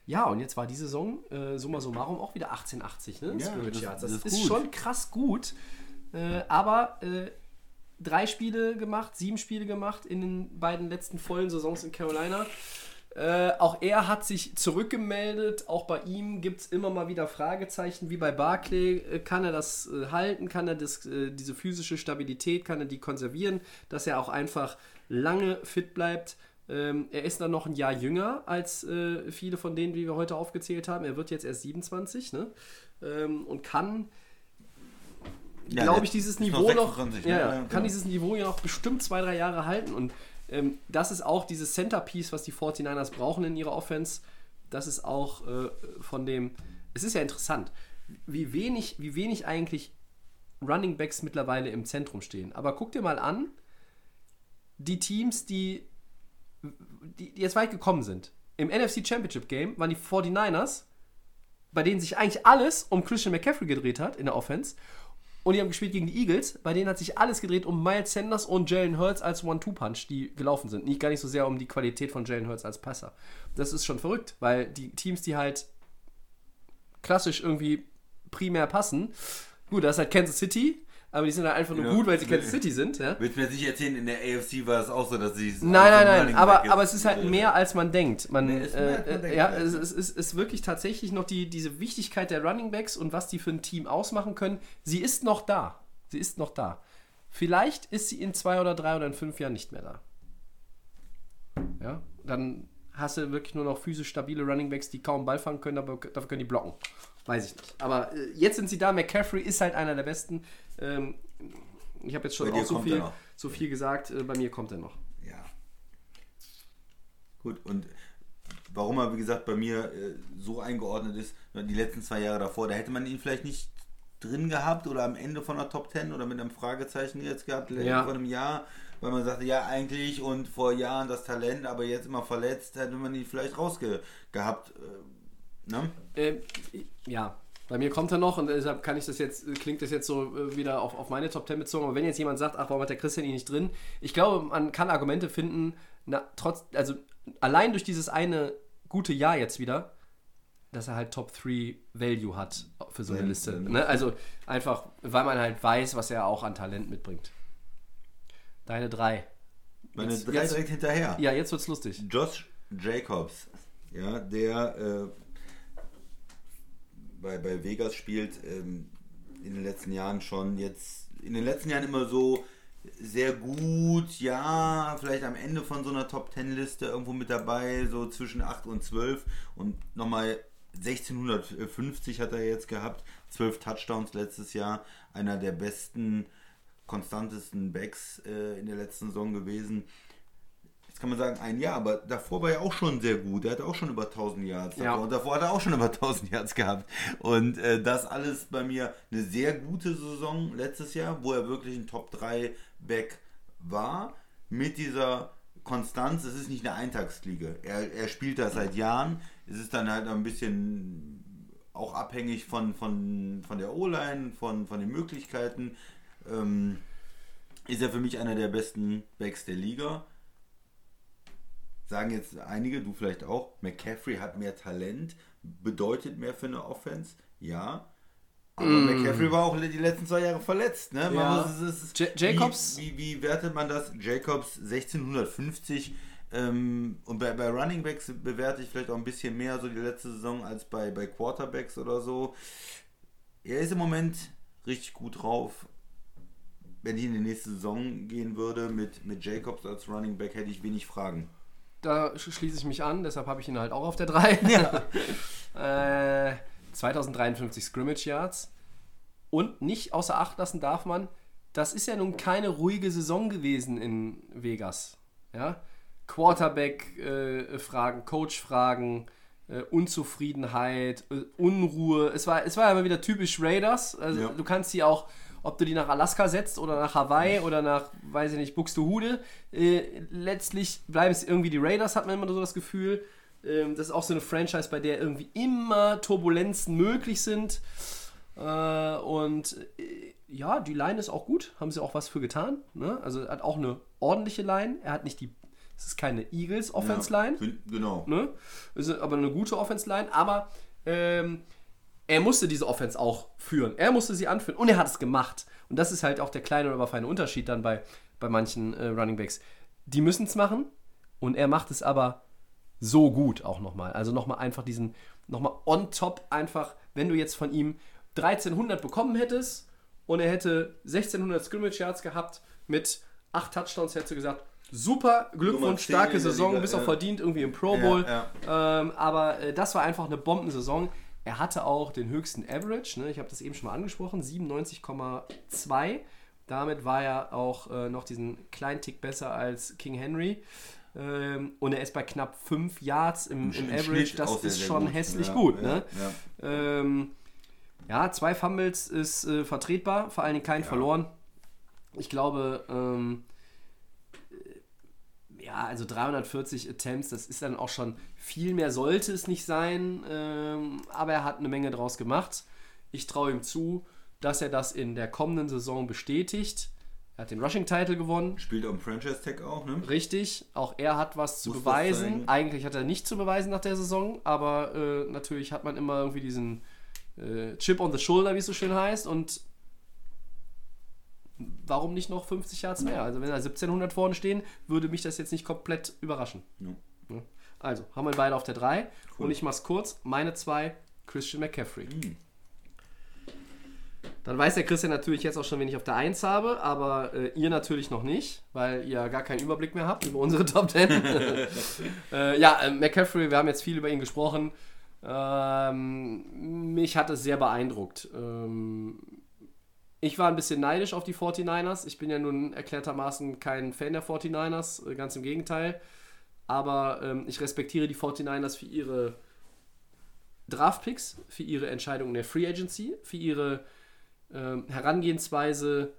ja, und jetzt war die Saison äh, summa summarum auch wieder 1880, ne? Ja, Scrimmage das- Yards. das Das, ist ist schon krass gut. Äh, aber äh, drei Spiele gemacht, sieben Spiele gemacht in den beiden letzten vollen Saisons in Carolina. Äh, auch er hat sich zurückgemeldet. Auch bei ihm gibt es immer mal wieder Fragezeichen, wie bei Barclay. Äh, kann er das äh, halten? Kann er das, äh, diese physische Stabilität, kann er die konservieren? Dass er auch einfach lange fit bleibt. Ähm, er ist dann noch ein Jahr jünger als äh, viele von denen, die wir heute aufgezählt haben. Er wird jetzt erst 27 ne? ähm, und kann Ja, glaube ich, dieses noch Niveau noch, 26, ja, ne? ja, Ja, kann genau. dieses Niveau ja noch bestimmt zwei, drei Jahre halten. Und ähm, das ist auch dieses Centerpiece, was die 49ers brauchen in ihrer Offense. Das ist auch äh, von dem. Es ist ja interessant, wie wenig, wie wenig eigentlich Running Backs mittlerweile im Zentrum stehen. Aber guck dir mal an, die Teams, die, die, die jetzt weit gekommen sind. Im NFC Championship Game waren die 49ers, bei denen sich eigentlich alles um Christian McCaffrey gedreht hat in der Offense. Und die haben gespielt gegen die Eagles, bei denen hat sich alles gedreht um Miles Sanders und Jalen Hurts als One-Two-Punch, die gelaufen sind. Nicht gar nicht so sehr um die Qualität von Jalen Hurts als Passer. Das ist schon verrückt, weil die Teams, die halt klassisch irgendwie primär passen, gut, das ist halt Kansas City, aber die sind halt einfach nur Ja. gut, weil sie Kansas City sind. Ja? Willst du mir jetzt nicht erzählen, in der AFC war es auch so, dass sie. Nein, nein, nein, aber, aber es ist halt mehr, als man denkt. Man, Nee, ist mehr, als man äh, denkt, ja, es, es ist, ist wirklich tatsächlich noch die, diese Wichtigkeit der Running Backs und was die für ein Team ausmachen können. Sie ist noch da. Sie ist noch da. Vielleicht ist sie in zwei oder drei oder in fünf Jahren nicht mehr da. Ja, dann hast du wirklich nur noch physisch stabile Running Backs, die kaum Ball fangen können, aber dafür können die blocken. Weiß ich nicht. Aber äh, jetzt sind sie da. McCaffrey ist halt einer der besten. Ähm, ich habe jetzt schon auch so viel, so viel gesagt. Äh, bei mir kommt er noch. Ja. Gut, und warum er, wie gesagt, bei mir äh, so eingeordnet ist, die letzten zwei Jahre davor, da hätte man ihn vielleicht nicht drin gehabt oder am Ende von der Top 10 oder mit einem Fragezeichen jetzt gehabt, Ja. vor einem Jahr, weil man sagte, ja, eigentlich und vor Jahren das Talent, aber jetzt immer verletzt, hätte man ihn vielleicht rausgehabt. Äh, ne? Äh, ja, bei mir kommt er noch und deshalb kann ich das jetzt, klingt das jetzt so äh, wieder auf, auf meine Top 10 bezogen. Aber wenn jetzt jemand sagt, ach, warum hat der Christian ihn nicht drin? Ich glaube, man kann Argumente finden, na, trotz, also allein durch dieses eine gute Jahr jetzt wieder, dass er halt Top 3 Value hat für so eine Ja, Liste. Ne? Also einfach, weil man halt weiß, was er auch an Talent mitbringt. Deine drei. Meine Jetzt- drei jetzt- direkt hinterher. Ja, jetzt wird's lustig. Josh Jacobs, ja, der äh, bei, bei Vegas spielt, ähm, in den letzten Jahren schon jetzt, in den letzten Jahren immer so sehr gut, ja, vielleicht am Ende von so einer Top 10 Liste irgendwo mit dabei, so zwischen 8 und 12 und nochmal 1650 hat er jetzt gehabt, 12 Touchdowns letztes Jahr, einer der besten, konstantesten Backs äh, in der letzten Saison gewesen. Kann man sagen, ein Jahr, aber davor war er auch schon sehr gut. Er hatte auch schon über 1000 Yards. Ja. Und davor hat er auch schon über 1000 Yards gehabt. Und äh, das alles bei mir eine sehr gute Saison letztes Jahr, wo er wirklich ein Top 3 Back war. Mit dieser Konstanz, es ist nicht eine Eintagsfliege. Er, er spielt das seit Jahren. Es ist dann halt ein bisschen auch abhängig von, von, von der O-Line, von, von den Möglichkeiten. Ähm, ist er für mich einer der besten Backs der Liga. Sagen jetzt einige, du vielleicht auch, McCaffrey hat mehr Talent, bedeutet mehr für eine Offense. Ja. Aber McCaffrey war auch die letzten zwei Jahre verletzt. Ne? Ja. muss- es Ja- Jacobs- Wie, wie, wie wertet man das? Jacobs 1650. Ähm, und bei, bei Running Backs bewerte ich vielleicht auch ein bisschen mehr so die letzte Saison als bei, bei Quarterbacks oder so. Er ist im Moment richtig gut drauf. Wenn ich in die nächste Saison gehen würde mit, mit Jacobs als Running Back, hätte ich wenig Fragen. Da sch- schließe ich mich an, deshalb habe ich ihn halt auch auf der 3. äh, 2053 Scrimmage Yards. Und nicht außer Acht lassen darf man, das ist ja nun keine ruhige Saison gewesen in Vegas. Ja? Quarterback-Fragen, Coach-Fragen, äh, Unzufriedenheit, äh, Unruhe. Es war, es war immer wieder typisch Raiders. Also Ja. du kannst die auch, ob du die nach Alaska setzt oder nach Hawaii oder nach, weiß ich nicht, Buxtehude, äh, letztlich bleiben es irgendwie die Raiders, hat man immer so das Gefühl. Ähm, das ist auch so eine Franchise, bei der irgendwie immer Turbulenzen möglich sind. Äh, und äh, ja, die Line ist auch gut, haben sie auch was für getan. Ne? Also er hat auch eine ordentliche Line. Er hat nicht die, es ist keine Eagles Offense Line, Fin- Genau. ne? ist aber eine gute Offense Line. Aber ähm, er musste diese Offense auch führen. Er musste sie anführen und er hat es gemacht. Und das ist halt auch der kleine oder feine Unterschied dann bei, bei manchen äh, Running Backs. Die müssen es machen und er macht es aber so gut auch nochmal. Also nochmal einfach diesen, nochmal on top einfach, wenn du jetzt von ihm 1300 bekommen hättest und er hätte 1600 Scrimmage Yards gehabt mit 8 Touchdowns, hättest du gesagt, super, Glückwunsch, 10 starke Saison, Liga, bist auch ja. verdient irgendwie im Pro Ja, Bowl. ja. Ähm, aber äh, das war einfach eine Bombensaison. Er hatte auch den höchsten Average, ne? ich habe das eben schon mal angesprochen, 97,2. Damit war er auch äh, noch diesen kleinen Tick besser als King Henry. Ähm, und er ist bei knapp 5 Yards im, im, Im Average. Das ist schon gut. hässlich Ja, gut. ja, ne? ja. Ähm, ja, zwei Fumbles ist äh, vertretbar, vor allen Dingen keinen verloren. Ich glaube, ähm, äh, ja, also 340 Attempts, das ist dann auch schon viel mehr, sollte es nicht sein, ähm, aber er hat eine Menge draus gemacht. Ich traue ihm zu, dass er das in der kommenden Saison bestätigt. Er hat den Rushing-Title gewonnen, Spielt auch im Franchise-Tag auch, ne? Richtig, auch er hat was zu Muss was beweisen. Eigentlich hat er nicht zu beweisen nach der Saison, aber äh, natürlich hat man immer irgendwie diesen äh, Chip on the Shoulder, wie es so schön heißt. Und warum nicht noch 50 Yards mehr? Also wenn da 1700 vorne stehen, würde mich das jetzt nicht komplett überraschen. Ja. Also, haben wir beide auf der 3. Und ich mach's kurz. Meine 2, Christian McCaffrey. Hm. Dann weiß der Christian natürlich jetzt auch schon, wen ich auf der 1 habe, aber äh, ihr natürlich noch nicht, weil ihr gar keinen Überblick mehr habt über unsere Top 10. äh, ja, äh, McCaffrey, wir haben jetzt viel über ihn gesprochen. Ähm, mich hat es sehr beeindruckt. Ähm, ich war ein bisschen neidisch auf die 49ers. Ich bin ja nun erklärtermaßen kein Fan der 49ers, äh, ganz im Gegenteil. Aber ähm, ich respektiere die 49ers für ihre Draftpicks, für ihre Entscheidungen in der Free Agency, für ihre ähm, Herangehensweise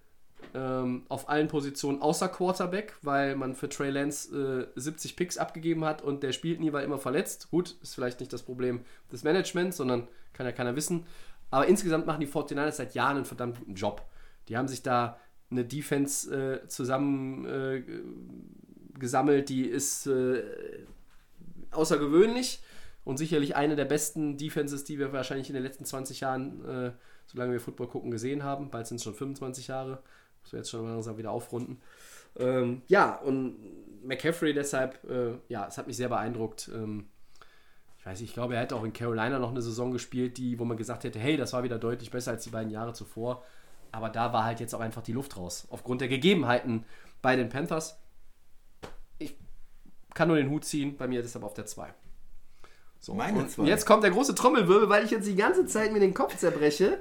ähm, auf allen Positionen außer Quarterback, weil man für Trey Lance äh, 70 Picks abgegeben hat und der spielt nie, war immer verletzt. Gut, ist vielleicht nicht das Problem des Managements, sondern kann ja keiner wissen. Aber insgesamt machen die 49ers seit Jahren einen verdammt guten Job. Die haben sich da eine Defense äh, zusammen äh, die ist äh, außergewöhnlich und sicherlich eine der besten Defenses, die wir wahrscheinlich in den letzten 20 Jahren, äh, solange wir Football gucken, gesehen haben. Bald sind es schon 25 Jahre. Muss wir jetzt schon langsam wieder aufrunden. Ähm, ja, und McCaffrey deshalb, äh, ja, es hat mich sehr beeindruckt. Ähm, ich weiß nicht, ich glaube, er hätte auch in Carolina noch eine Saison gespielt, die, wo man gesagt hätte, hey, das war wieder deutlich besser als die beiden Jahre zuvor. Aber da war halt jetzt auch einfach die Luft raus. Aufgrund der Gegebenheiten bei den Panthers. Ich kann nur den Hut ziehen, bei mir deshalb auf der 2. So, Meine und zwei. jetzt kommt der große Trommelwirbel, weil ich jetzt die ganze Zeit mir den Kopf zerbreche.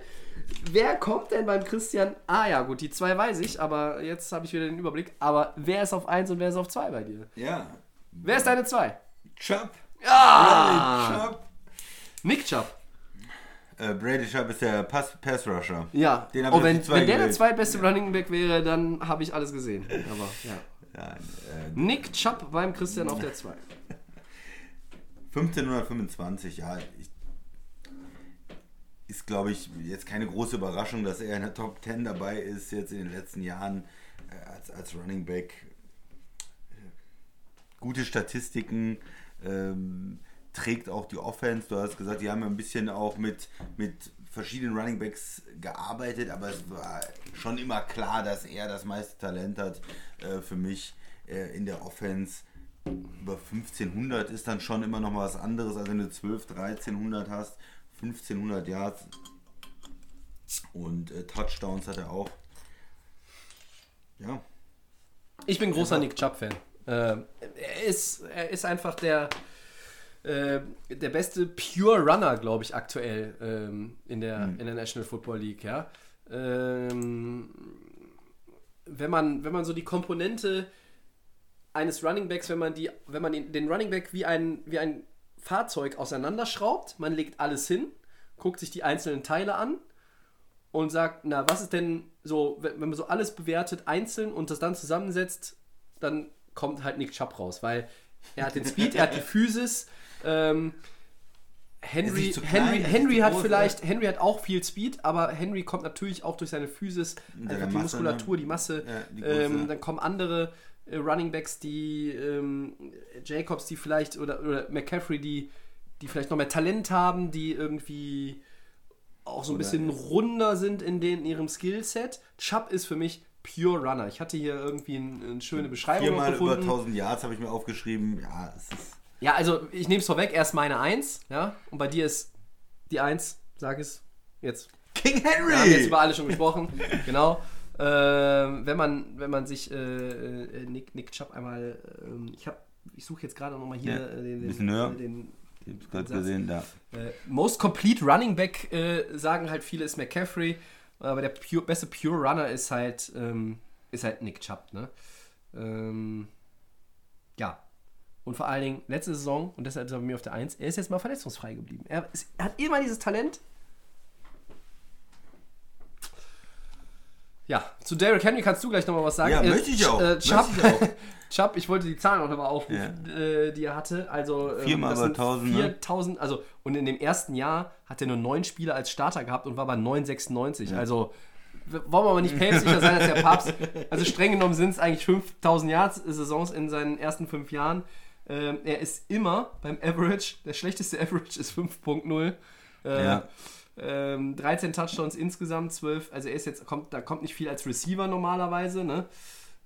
Wer kommt denn beim Christian? Ah ja, gut, die zwei weiß ich, aber jetzt habe ich wieder den Überblick. Aber wer ist auf 1 und wer ist auf 2 bei dir? Ja. Wer ist deine 2? Chubb. Chubb. Nick Chubb. Äh, Brady Chubb ist der Pass, Pass Rusher. Ja, Den auf wenn, wenn der der zweitbeste Running Back wäre, dann habe ich alles gesehen. Aber ja. Ja, äh, Nick Chubb beim Christian auf der 2. 1525, ja. Ich, ist, glaube ich, jetzt keine große Überraschung, dass er in der Top 10 dabei ist, jetzt in den letzten Jahren äh, als, als Running Back. Gute Statistiken, ähm, trägt auch die Offense. Du hast gesagt, die haben ein bisschen auch mit, mit verschiedenen Running Backs gearbeitet, aber es war schon immer klar, dass er das meiste Talent hat äh, für mich äh, in der Offense über 1500 ist dann schon immer noch mal was anderes, als wenn du 12, 1300 hast. 1500 Yards und äh, Touchdowns hat er auch. Ja, Ich bin großer Nick Chubb-Fan. Ähm, er, ist, er ist einfach der, äh, der beste Pure Runner, glaube ich, aktuell ähm, in, der, in der National Football League. Ja? Ähm, wenn, man, wenn man so die Komponente eines Running Backs, wenn man, die, wenn man den, den Running Back wie ein, wie ein Fahrzeug auseinanderschraubt, man legt alles hin, guckt sich die einzelnen Teile an und sagt, na, was ist denn so, wenn man so alles bewertet einzeln und das dann zusammensetzt, dann kommt halt Nick Chubb raus, weil er hat den Speed, er hat die Physis, ähm, Henry, klein, Henry, Henry hat groß, vielleicht, Henry hat auch viel Speed, aber Henry kommt natürlich auch durch seine Physis, einfach die Masse, Muskulatur, ne? die Masse. Ja, die ähm, dann kommen andere äh, Running Backs, die ähm, Jacobs, die vielleicht, oder, oder McCaffrey, die, die vielleicht noch mehr Talent haben, die irgendwie auch so ein Oder- bisschen runder sind in, den, in ihrem Skillset. Chubb ist für mich Pure Runner. Ich hatte hier irgendwie ein, eine schöne Beschreibung Viermal über gefunden. 1000 Yards habe ich mir aufgeschrieben. Ja, es ist. Ja, also ich nehme es vorweg, erst meine 1, ja, und bei dir ist die 1, sag es jetzt. King Wir haben jetzt über Henry! alle schon gesprochen, genau. Ähm, wenn man wenn man sich äh, äh, Nick, Nick Chubb einmal, ähm, ich habe, ich suche jetzt gerade nochmal hier Ja, äh, den, den, bisschen höher. den Ich hab's gerade Satz. gesehen, da. äh, Most Complete Running Back äh, sagen halt viele ist McCaffrey, aber der pure, beste Pure Runner ist halt ähm, ist halt Nick Chubb, ne? Ähm, ja. Und vor allen Dingen letzte Saison, und deshalb ist er bei mir auf der 1, er ist jetzt mal verletzungsfrei geblieben. Er, ist, er hat immer dieses Talent. Ja, zu Derrick Henry kannst du gleich nochmal was sagen. Ja, möchte ich auch. Äh, Chubb, ich auch. Chubb, ich wollte die Zahlen auch nochmal aufrufen, äh, die er hatte. Also, ähm, Viermal über sind 1000, ne? 4000, also, und in dem ersten Jahr hat er nur neun Spieler als Starter gehabt und war bei 996. Also, w- wollen wir aber nicht päpstlicher sein als der Papst. Also, streng genommen sind es eigentlich 5000 Yards Saisons in seinen ersten fünf Jahren. Ähm, er ist immer beim Average, der schlechteste Average ist 5.0. Äh, Ja. ähm, 13 Touchdowns insgesamt, 12. Also er ist jetzt, kommt, da kommt nicht viel als Receiver normalerweise, ne?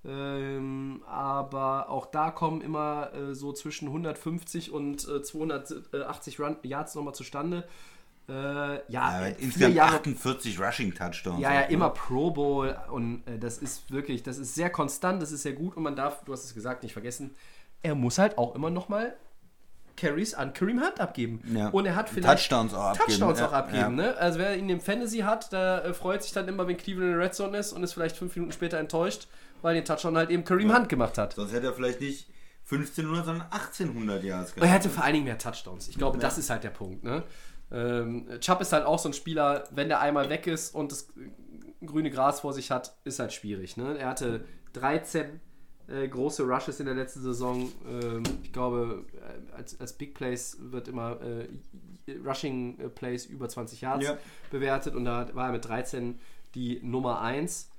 Ähm, aber auch da kommen immer äh, so zwischen 150 und äh, 280 Run Yards nochmal zustande. Äh, ja, Ja, äh, insgesamt Jahre 48 Rushing Touchdowns. ja, ja, auch, ne? immer Pro Bowl und äh, das ist wirklich, das ist sehr konstant, das ist sehr gut und man darf, du hast es gesagt, nicht vergessen, er muss halt auch immer nochmal Carries an Kareem Hunt abgeben. Ja. Und er hat vielleicht Touchdowns auch abgeben. Touchdowns auch abgeben. ja. Ne? Also wer ihn im Fantasy hat, der äh, freut sich dann immer, wenn Cleveland in der Red Zone ist und ist vielleicht fünf Minuten später enttäuscht, weil den Touchdown halt eben Kareem Hunt gemacht hat. Sonst hätte er vielleicht nicht 1500, sondern 1800 Yards Und er hätte vor allen Dingen mehr Touchdowns. Ich glaube, das ist halt der Punkt. Ne? Ähm, Chubb ist halt auch so ein Spieler, wenn der einmal weg ist und das grüne Gras vor sich hat, ist halt schwierig. Ne? Er hatte 13 äh, große Rushes in der letzten Saison. Ähm, ich glaube, äh, als, als Big Plays wird immer äh, Rushing Plays über 20 Yards Ja. bewertet und da war er mit 13 die Nummer 1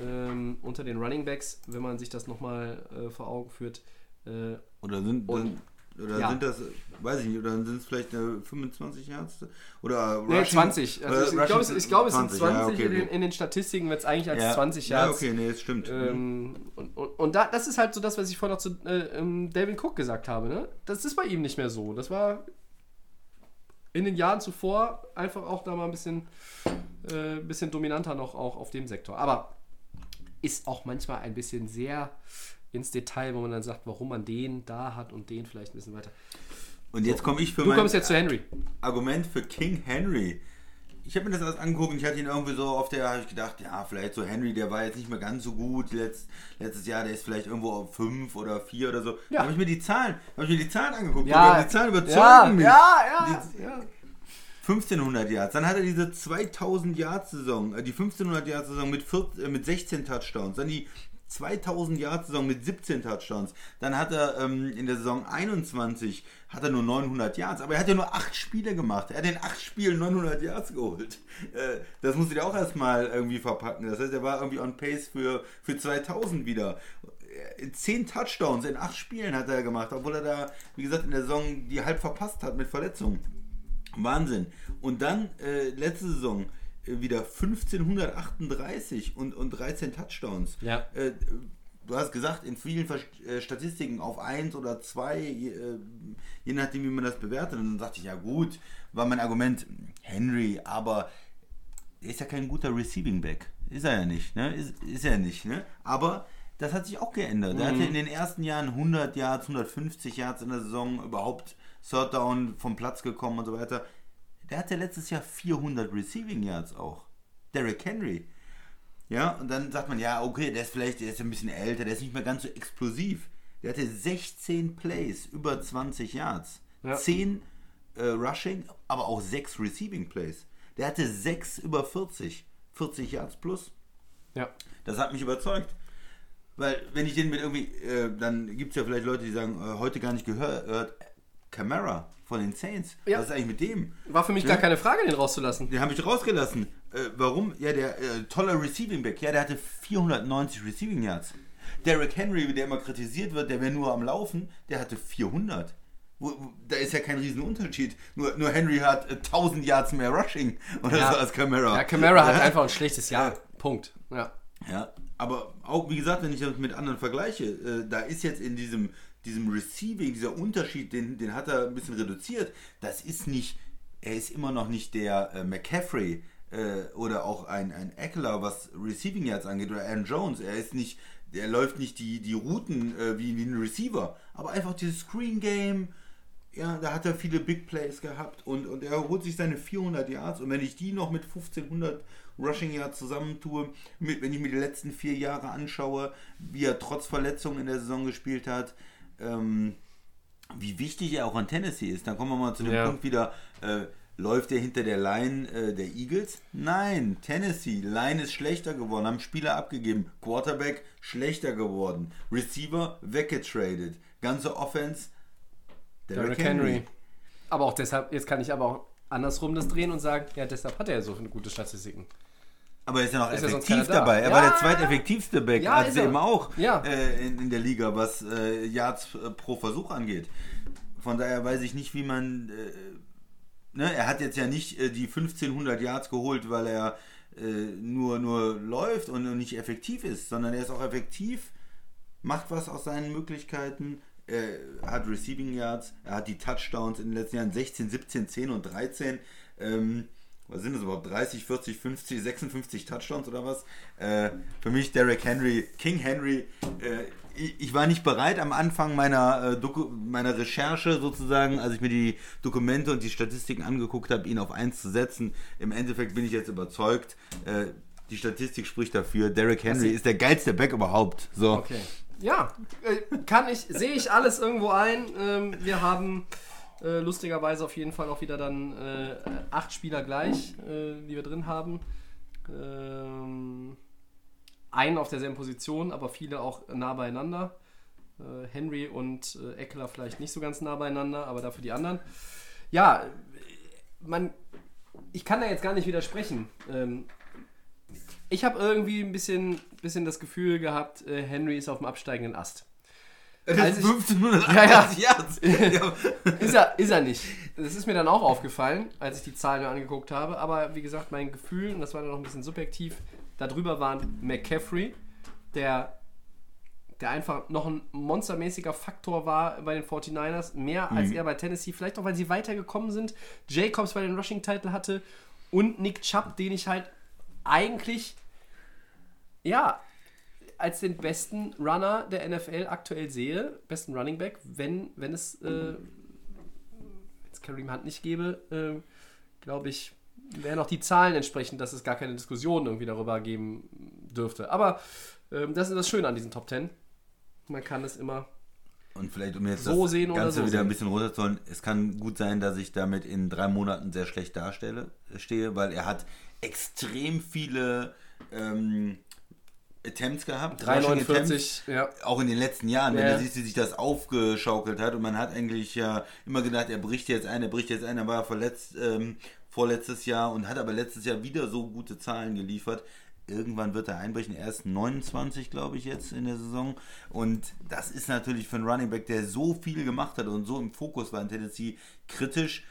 ähm, unter den Running Backs, wenn man sich das nochmal äh, vor Augen führt. Äh, Oder sind, Und- oder ja. sind das, weiß ich nicht, oder sind es vielleicht äh, 25 Yards? Oder Nee, Rushing- 20. Also ich glaube, es, glaube, es sind 20. ja, okay, in, den, in den Statistiken wird es eigentlich als ja. 20 Ja, Yards. okay, nee, das stimmt. Ähm, und, und, und da, das ist halt so das, was ich vorhin noch zu äh, ähm, Delvin Cook gesagt habe. Ne? Das ist bei ihm nicht mehr so. Das war in den Jahren zuvor einfach auch da mal ein bisschen, äh, bisschen dominanter noch auch auf dem Sektor. Aber ist auch manchmal ein bisschen sehr ins Detail, wo man dann sagt, warum man den da hat und den vielleicht ein bisschen weiter. Und jetzt komme ich für Du mein kommst jetzt zu Henry. Argument für King Henry. Ich habe mir das alles angeguckt und ich hatte ihn irgendwie so auf der, habe ich gedacht, ja, vielleicht so Henry, der war jetzt nicht mehr ganz so gut. Letzt, letztes Jahr, der ist vielleicht irgendwo auf 5 oder 4 oder so. Ja. Da habe ich mir die Zahlen, habe ich mir die Zahlen angeguckt. Ja, die Zahlen überzeugen ja, mich. ja, ja, ja. 1500 Yards. Dann hat er diese 2000 Yards Saison, äh, die 1500 Yards Saison mit, 14, äh, mit 16 Touchdowns. Dann die 2000 Yards Saison mit 17 Touchdowns. Dann hat er ähm, in der Saison 21 hat er nur 900 Yards, aber er hat ja nur 8 Spiele gemacht. Er hat in 8 Spielen 900 Yards geholt. Äh, das musst du dir auch erstmal irgendwie verpacken. Das heißt, er war irgendwie on pace für, für 2000 wieder. Äh, 10 Touchdowns in 8 Spielen hat er gemacht, obwohl er da, wie gesagt, in der Saison die halb verpasst hat mit Verletzungen. Wahnsinn. Und dann äh, letzte Saison äh, wieder 1538 und, und 13 Touchdowns. Ja. Äh, du hast gesagt, in vielen äh, Statistiken auf 1 oder 2, je, äh, je nachdem, wie man das bewertet. Und dann dachte ich, ja gut, war mein Argument, Henry, aber er ist ja kein guter Receiving Back. Ist er ja nicht, ne? Ist, ist er nicht, ne? Aber das hat sich auch geändert. Er hatte in den ersten Jahren 100 Yards, 150 Yards in der Saison, überhaupt Third Down vom Platz gekommen und so weiter. Der hatte letztes Jahr 400 Receiving Yards auch. Derrick Henry. Ja, und dann sagt man, ja, okay, der ist vielleicht, der ist ein bisschen älter, der ist nicht mehr ganz so explosiv. Der hatte 16 Plays, über 20 Yards. Ja. 10 äh, Rushing, aber auch 6 Receiving Plays. Der hatte 6 über 40. 40 Yards plus. Ja. Das hat mich überzeugt. Weil, wenn ich den mit irgendwie, äh, dann gibt es ja vielleicht Leute, die sagen, äh, heute gar nicht gehört, gehört Camara von den Saints. Ja. Was ist eigentlich mit dem? War für mich Ja. gar keine Frage, den rauszulassen. Den habe ich rausgelassen. Äh, warum? Ja, der äh, tolle Receiving Back. Ja, der hatte 490 Receiving Yards. Derrick Henry, der immer kritisiert wird, der wäre nur am Laufen, der hatte 400. Wo, wo, da ist ja kein Riesenunterschied. Nur, nur Henry hat äh, 1000 Yards mehr Rushing oder Ja. so als Camara. Ja, Camara hat einfach ein schlechtes Jahr. Punkt. Ja. Ja, aber auch, wie gesagt, wenn ich das mit anderen vergleiche, äh, da ist jetzt in diesem, diesem Receiving, dieser Unterschied, den, den hat er ein bisschen reduziert. Das ist nicht, er ist immer noch nicht der äh, McCaffrey äh, oder auch ein, ein Eckler, was Receiving Yards angeht, oder Aaron Jones. Er ist nicht, der läuft nicht die, die Routen äh, wie, wie ein Receiver, aber einfach dieses Screen Game. Ja, da hat er viele Big Plays gehabt und, und er holt sich seine 400 Yards und wenn ich die noch mit 1500 Rushing Yards zusammentue, mit, wenn ich mir die letzten vier Jahre anschaue, wie er trotz Verletzungen in der Saison gespielt hat, ähm, wie wichtig er auch an Tennessee ist, dann kommen wir mal zu dem Ja. Punkt wieder, äh, läuft er hinter der Line äh, der Eagles? Nein, Tennessee, Line ist schlechter geworden, haben Spieler abgegeben, Quarterback schlechter geworden, Receiver weggetradet, ganze Offense Derrick Henry. Aber auch deshalb, jetzt kann ich aber auch andersrum das drehen und sagen, ja, deshalb hat er ja so gute Statistiken. Aber er ist ja noch Ist effektiv da. dabei. Er Ja. war der zweiteffektivste Back, Ja, hat ist sie er. eben auch Ja. äh, in, in der Liga, was äh, Yards äh, pro Versuch angeht. Von daher weiß ich nicht, wie man. Äh, ne, er hat jetzt ja nicht äh, die 1500 Yards geholt, weil er äh, nur, nur läuft und, und nicht effektiv ist, sondern er ist auch effektiv, macht was aus seinen Möglichkeiten. Er hat Receiving Yards, er hat die Touchdowns in den letzten Jahren 16, 17, 10 und 13. Ähm, was sind das überhaupt? 30, 40, 50, 56 Touchdowns oder was? Äh, für mich Derrick Henry, King Henry. Äh, ich, ich war nicht bereit am Anfang meiner, äh, meiner Recherche sozusagen, als ich mir die Dokumente und die Statistiken angeguckt habe, ihn auf 1 zu setzen. Im Endeffekt bin ich jetzt überzeugt. Äh, die Statistik spricht dafür. Derrick Henry ist der geilste Back überhaupt. So. Okay. Ja, äh, kann ich, sehe ich alles irgendwo ein. Ähm, wir haben äh, lustigerweise auf jeden Fall auch wieder dann äh, acht Spieler gleich, äh, die wir drin haben. Ähm, einen auf derselben Position, aber viele auch nah beieinander. Äh, Henry und äh, Eckler vielleicht nicht so ganz nah beieinander, aber dafür die anderen. Ja, man, ich kann da jetzt gar nicht widersprechen. Ähm, ich habe irgendwie ein bisschen, bisschen das Gefühl gehabt, äh, Henry ist auf dem absteigenden Ast. Das Als ist ich- 1580 Yards. Ja. Ist er, ist er nicht. Das ist mir dann auch aufgefallen, als ich die Zahlen angeguckt habe. Aber wie gesagt, mein Gefühl, und das war dann noch ein bisschen subjektiv, darüber waren McCaffrey, der, der einfach noch ein monstermäßiger Faktor war bei den 49ers, mehr als er bei Tennessee, vielleicht auch, weil sie weitergekommen sind. Jacobs bei den Rushing-Title hatte und Nick Chubb, den ich halt eigentlich, ja, als den besten Runner der NFL aktuell sehe, besten Running Back, wenn, wenn es äh, jetzt Kareem Hunt nicht gäbe, äh, glaube ich, wären auch die Zahlen entsprechend, dass es gar keine Diskussion irgendwie darüber geben dürfte. Aber ähm, das ist das Schöne an diesen Top 10. Man kann es immer. Und vielleicht, um jetzt So das Ganze so wieder ein sehen. bisschen runterzuholen, es kann gut sein, dass ich damit in drei Monaten sehr schlecht darstelle, stehe, weil er hat extrem viele ähm, Attempts gehabt. Rushing Attempts, 3,49, ja. auch in den letzten Jahren, wenn Ja. du siehst, wie sich das aufgeschaukelt hat und man hat eigentlich ja immer gedacht, er bricht jetzt ein, er bricht jetzt ein, er war verletzt ähm, vorletztes Jahr und hat aber letztes Jahr wieder so gute Zahlen geliefert. Irgendwann wird er einbrechen. Er ist 29, glaube ich, jetzt in der Saison. Und das ist natürlich für einen Running Back, der so viel gemacht hat und so im Fokus war in Tennessee, kritisch.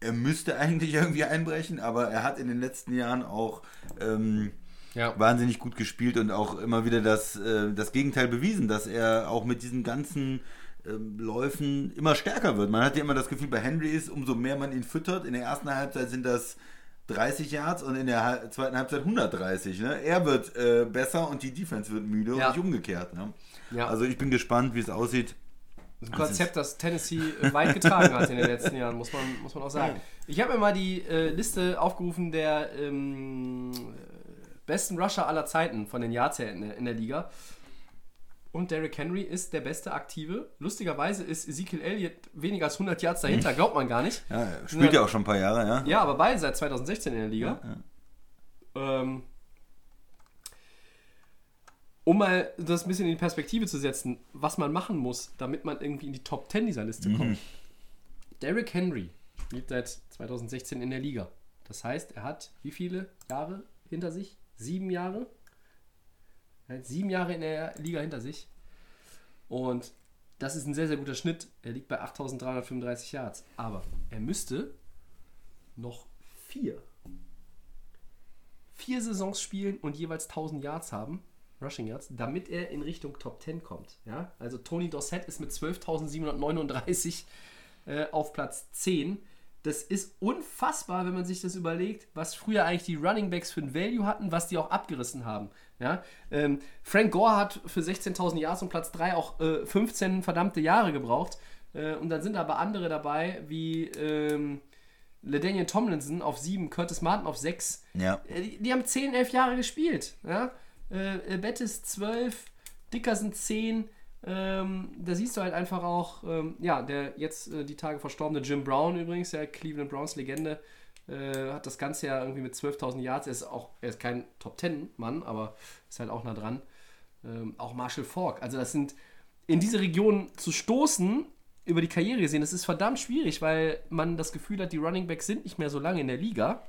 Er müsste eigentlich irgendwie einbrechen, aber er hat in den letzten Jahren auch ähm, Ja. wahnsinnig gut gespielt und auch immer wieder das, äh, das Gegenteil bewiesen, dass er auch mit diesen ganzen ähm, Läufen immer stärker wird. Man hat ja immer das Gefühl, bei Henry ist, umso mehr man ihn füttert. In der ersten Halbzeit sind das 30 Yards und in der Hal- zweiten Halbzeit 130. Ne? Er wird äh, besser und die Defense wird müde Ja. und nicht umgekehrt. Ne? Ja. Also ich bin gespannt, wie es aussieht. ein Konzept, das Tennessee äh, weit getragen hat in den letzten Jahren, muss man, muss man auch sagen. Ich habe mir mal die äh, Liste aufgerufen der ähm, besten Rusher aller Zeiten von den Yards her in der, in der Liga. und Derrick Henry ist der beste Aktive. Lustigerweise ist Ezekiel Elliott weniger als 100 Yards dahinter, glaubt man gar nicht. Ja, er spielt ja auch schon ein paar Jahre, ja. Ja, aber beide seit 2016 in der Liga. Ähm, um mal das ein bisschen in die Perspektive zu setzen, was man machen muss, damit man irgendwie in die Top 10 dieser Liste kommt. Derrick Henry spielt seit 2016 in der Liga. Das heißt, er hat wie viele Jahre hinter sich? Sieben Jahre? Er hat sieben Jahre in der Liga hinter sich. Und das ist ein sehr, sehr guter Schnitt. Er liegt bei 8335 Yards. Aber er müsste noch vier vier Saisons spielen und jeweils 1000 Yards haben, Rushing Yards, damit er in Richtung Top 10 kommt. Ja? Also Tony Dossett ist mit 12.739 äh, auf Platz 10. Das ist unfassbar, wenn man sich das überlegt, was früher eigentlich die Running Backs für ein Value hatten, was die auch abgerissen haben. Ja? Ähm, Frank Gore hat für 16.000 Yards und Platz 3 auch äh, 15 verdammte Jahre gebraucht. Äh, und dann sind aber andere dabei, wie ähm, LaDainian Tomlinson auf 7, Curtis Martin auf 6. Ja. Äh, Die, die haben 10, 11 Jahre gespielt. Ja? Äh, Bettis 12, Dickerson 10. Ähm, da siehst du halt einfach auch, ähm, ja, der jetzt äh, die Tage verstorbene Jim Brown übrigens, der Cleveland Browns Legende, äh, hat das Ganze ja irgendwie mit 12.000 Yards. Er ist auch, er ist kein Top 10 Mann, aber ist halt auch nah dran. Ähm, auch Marshall Falk. Also das sind in diese Region zu stoßen über die Karriere gesehen, das ist verdammt schwierig, weil man das Gefühl hat, die Running Backs sind nicht mehr so lange in der Liga.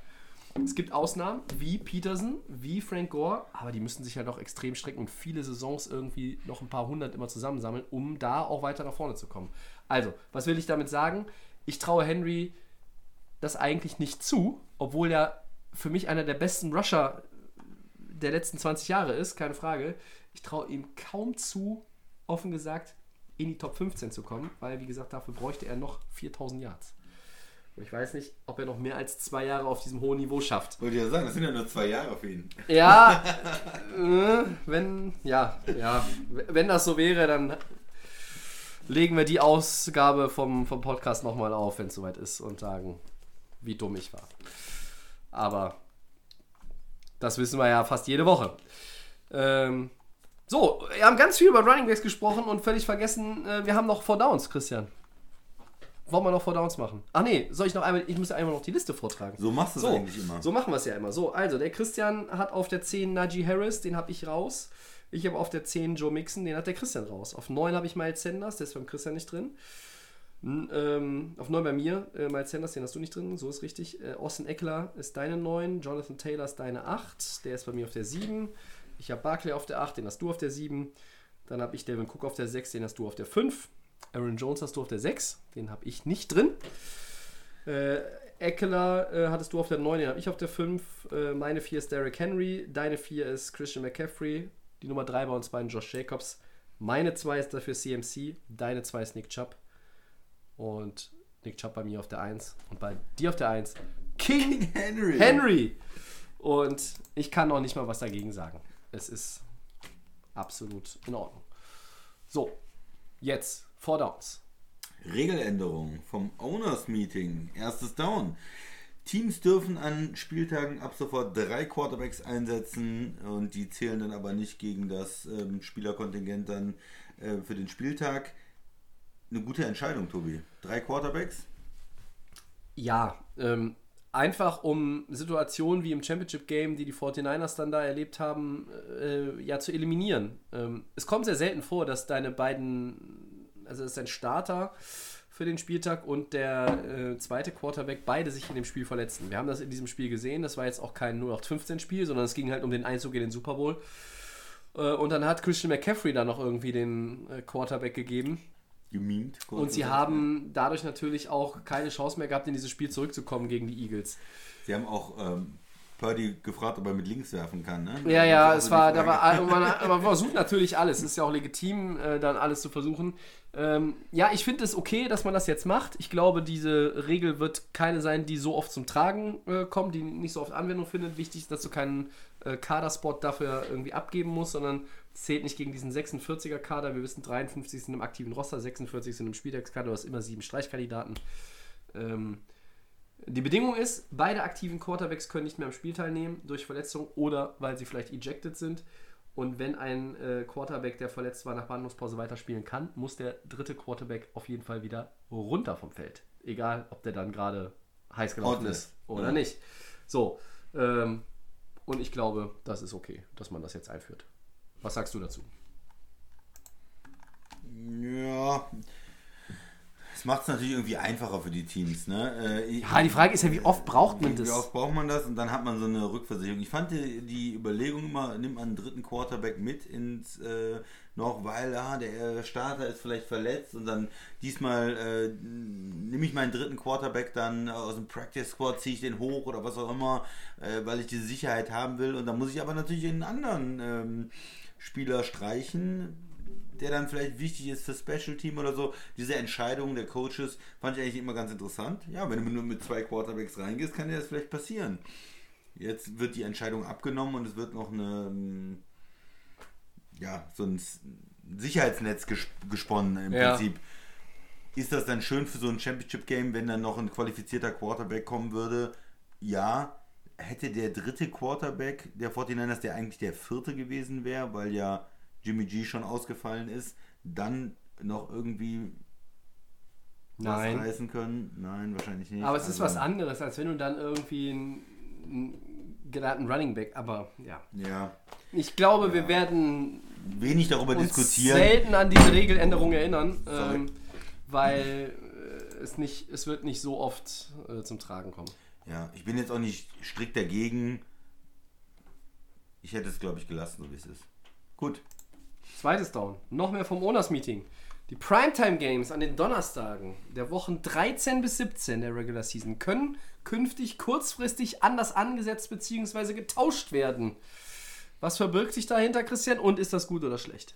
Es gibt Ausnahmen wie Peterson, wie Frank Gore, aber die müssen sich halt auch extrem strecken und viele Saisons irgendwie noch ein paar hundert immer zusammensammeln, um da auch weiter nach vorne zu kommen. Also, was will ich damit sagen? Ich traue Henry das eigentlich nicht zu, obwohl er für mich einer der besten Rusher der letzten 20 Jahre ist, keine Frage. Ich traue ihm kaum zu, offen gesagt, in die Top 15 zu kommen, weil, wie gesagt, dafür bräuchte er noch 4000 Yards. Und ich weiß nicht, ob er noch mehr als zwei Jahre auf diesem hohen Niveau schafft. Wollte ich ja sagen, das sind ja nur zwei Jahre für ihn. Ja, äh, wenn, ja, ja, wenn das so wäre, dann legen wir die Ausgabe vom, vom Podcast nochmal auf, wenn es soweit ist und sagen, wie dumm ich war. Aber das wissen wir ja fast jede Woche. Ähm, so, wir haben ganz viel über Running Backs gesprochen und völlig vergessen, äh, wir haben noch Four Downs, Christian. Wollen wir noch Four Downs machen? Ach nee, soll ich noch einmal, ich muss ja einmal noch die Liste vortragen. So machst du es So, eigentlich immer. so machen wir es ja immer. So, also der Christian hat auf der 10 Najee Harris, den habe ich raus. Ich habe auf der 10 Joe Mixon, den hat der Christian raus. Auf 9 habe ich Miles Sanders, der ist beim Christian nicht drin. Ähm, auf 9 bei mir, äh, Miles Sanders, den hast du nicht drin, so ist richtig. Äh, Austin Eckler ist deine 9, Jonathan Taylor ist deine 8, der ist bei mir auf der 7. Ich habe Barkley auf der 8, den hast du auf der 7. Dann habe ich Devin Cook auf der 6, den hast du auf der 5. Aaron Jones hast du auf der 6, den habe ich nicht drin. Äh, Eckler äh, hattest du auf der 9, den habe ich auf der 5. Äh, meine 4 ist Derrick Henry, deine 4 ist Christian McCaffrey, die Nummer 3 bei uns beiden Josh Jacobs. Meine 2 ist dafür CMC, deine 2 ist Nick Chubb. Und Nick Chubb bei mir auf der 1 und bei dir auf der 1 King Henry. Henry. Und ich kann auch nicht mal was dagegen sagen. Es ist absolut in Ordnung. So, jetzt Four Downs. Regeländerung vom Owners Meeting. Erstes Down. Teams dürfen an Spieltagen ab sofort drei Quarterbacks einsetzen und die zählen dann aber nicht gegen das ähm, Spielerkontingent dann äh, für den Spieltag. Eine gute Entscheidung, Tobi. Drei Quarterbacks? Ja, ähm, einfach um Situationen wie im Championship Game, die die 49ers dann da erlebt haben, äh, ja zu eliminieren. Ähm, es kommt sehr selten vor, dass deine beiden, also ist ein Starter für den Spieltag und der äh, zweite Quarterback beide sich in dem Spiel verletzten. Wir haben das in diesem Spiel gesehen, das war jetzt auch kein 0815 Spiel, sondern es ging halt um den Einzug in den Super Bowl. Äh, und dann hat Christian McCaffrey da noch irgendwie den äh, Quarterback gegeben. Gemimt. Und sie haben dadurch natürlich auch keine Chance mehr gehabt, in dieses Spiel zurückzukommen gegen die Eagles. Sie haben auch ähm, Purdy gefragt, ob er mit links werfen kann. Ne? Ja, ja, Das es war, da war, man, man versucht natürlich alles. Es ist ja auch legitim, äh, dann alles zu versuchen. Ähm, ja, ich finde es okay, dass man das jetzt macht. Ich glaube, diese Regel wird keine sein, die so oft zum Tragen äh, kommt, die nicht so oft Anwendung findet. Wichtig ist, dass du keinen äh, Kaderspot dafür irgendwie abgeben musst, sondern zählt nicht gegen diesen 46er Kader. Wir wissen, 53 sind im aktiven Roster, 46 sind im Spieltagskader, du hast immer sieben Streichkandidaten. Ähm, die Bedingung ist, beide aktiven Quarterbacks können nicht mehr am Spiel teilnehmen durch Verletzung oder weil sie vielleicht ejected sind. Und wenn ein äh, Quarterback, der verletzt war, nach Behandlungspause weiterspielen kann, muss der dritte Quarterback auf jeden Fall wieder runter vom Feld. Egal, ob der dann gerade heiß gelaufen ist oder Ja. nicht. So, ähm, und ich glaube, das ist okay, dass man das jetzt einführt. Was sagst du dazu? Ja. Macht es natürlich irgendwie einfacher für die Teams. Ne? Äh, Ja, die Frage ist ja, wie oft braucht man Wie das? oft braucht man das? Und dann hat man so eine Rückversicherung. Ich fand die, die Überlegung immer, nimmt man einen dritten Quarterback mit ins äh, noch, weil ah, der Starter ist vielleicht verletzt und dann diesmal äh, nehme ich meinen dritten Quarterback dann aus dem Practice Squad, ziehe ich den hoch oder was auch immer, äh, weil ich diese Sicherheit haben will. Und dann muss ich aber natürlich einen anderen ähm, Spieler streichen, der dann vielleicht wichtig ist für Special Team oder so. Diese Entscheidungen der Coaches fand ich eigentlich immer ganz interessant. Ja, wenn du nur mit zwei Quarterbacks reingehst, kann dir das vielleicht passieren. Jetzt wird die Entscheidung abgenommen und es wird noch eine, ähm, ja, so ein Sicherheitsnetz ges gesponnen im Ja. Prinzip. Ist das dann schön für so ein Championship-Game, wenn dann noch ein qualifizierter Quarterback kommen würde? Ja. Hätte der dritte Quarterback der 49ers, der eigentlich der vierte gewesen wäre, weil ja Jimmy G schon ausgefallen ist, dann noch irgendwie Nein. was reißen können? Nein, wahrscheinlich nicht. Aber es ist Also, was anderes, als wenn du dann irgendwie einen, genannten Running Back, aber ja. Ja. Ich glaube, wir werden Wenig darüber uns diskutieren. selten an diese Regeländerung erinnern, ähm, weil äh, es nicht, es wird nicht so oft äh, zum Tragen kommen. Ja, ich bin jetzt auch nicht strikt dagegen. Ich hätte es, glaube ich, gelassen, so wie es ist. Gut. Zweites Down. Noch mehr vom Owners Meeting. Die Primetime Games an den Donnerstagen der Wochen 13 bis 17 der Regular Season können künftig kurzfristig anders angesetzt bzw. getauscht werden. Was verbirgt sich dahinter, Christian? Und ist das gut oder schlecht?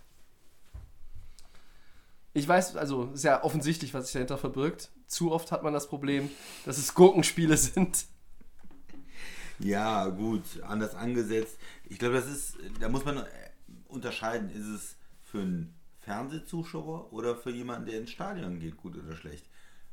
Ich weiß, also ist ja offensichtlich, was sich dahinter verbirgt. Zu oft hat man das Problem, dass es Gurkenspiele sind. Ja, gut, anders angesetzt. Ich glaube, das ist, da muss man unterscheiden, ist es für einen Fernsehzuschauer oder für jemanden, der ins Stadion geht, gut oder schlecht.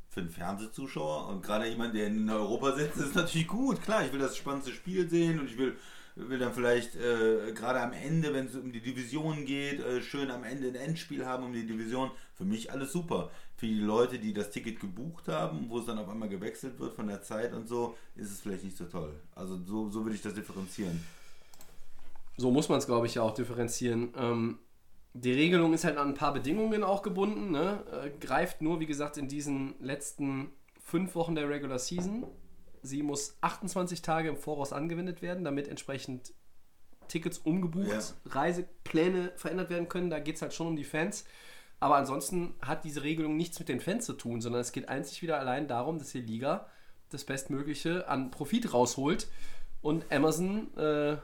Für einen Fernsehzuschauer und gerade jemand, der in Europa sitzt, ist natürlich gut. Klar, ich will das spannendste Spiel sehen und ich will, will dann vielleicht äh, gerade am Ende, wenn es um die Division geht, äh, schön am Ende ein Endspiel haben um die Division. Für mich alles super. Für die Leute, die das Ticket gebucht haben, wo es dann auf einmal gewechselt wird von der Zeit und so, ist es vielleicht nicht so toll. Also so, so würde ich das differenzieren. So muss man es, glaube ich, ja auch differenzieren. Ähm, die Regelung ist halt an ein paar Bedingungen auch gebunden. Ne? Äh, greift nur, wie gesagt, in diesen letzten fünf Wochen der Regular Season. Sie muss 28 Tage im Voraus angewendet werden, damit entsprechend Tickets umgebucht, Ja. Reisepläne verändert werden können. Da geht es halt schon um die Fans. Aber ansonsten hat diese Regelung nichts mit den Fans zu tun, sondern es geht einzig wieder allein darum, dass die Liga das Bestmögliche an Profit rausholt und Amazon äh,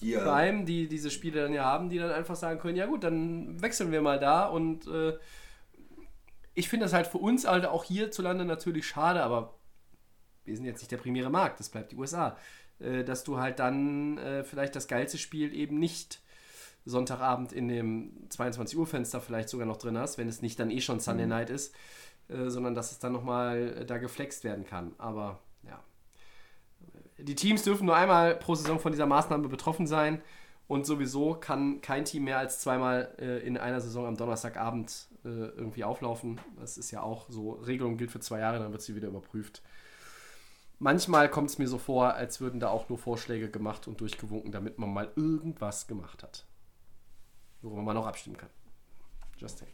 Hier, Prime, die diese Spiele dann ja haben, die dann einfach sagen können, ja gut, dann wechseln wir mal da und äh, ich finde das halt für uns halt auch hierzulande natürlich schade, aber wir sind jetzt nicht der primäre Markt, das bleibt die USA, äh, dass du halt dann äh, vielleicht das geilste Spiel eben nicht Sonntagabend in dem 22 Uhr Fenster vielleicht sogar noch drin hast, wenn es nicht dann eh schon Sunday Night ist, äh, sondern dass es dann nochmal äh, da geflext werden kann. Aber ja, die Teams dürfen nur einmal pro Saison von dieser Maßnahme betroffen sein und sowieso kann kein Team mehr als zweimal äh, in einer Saison am Donnerstagabend äh, irgendwie auflaufen. Das ist ja auch so, Regelung gilt für zwei Jahre, dann wird sie wieder überprüft. Manchmal kommt es mir so vor, als würden da auch nur Vorschläge gemacht und durchgewunken, damit man mal irgendwas gemacht hat. Worüber man auch abstimmen kann. Just saying.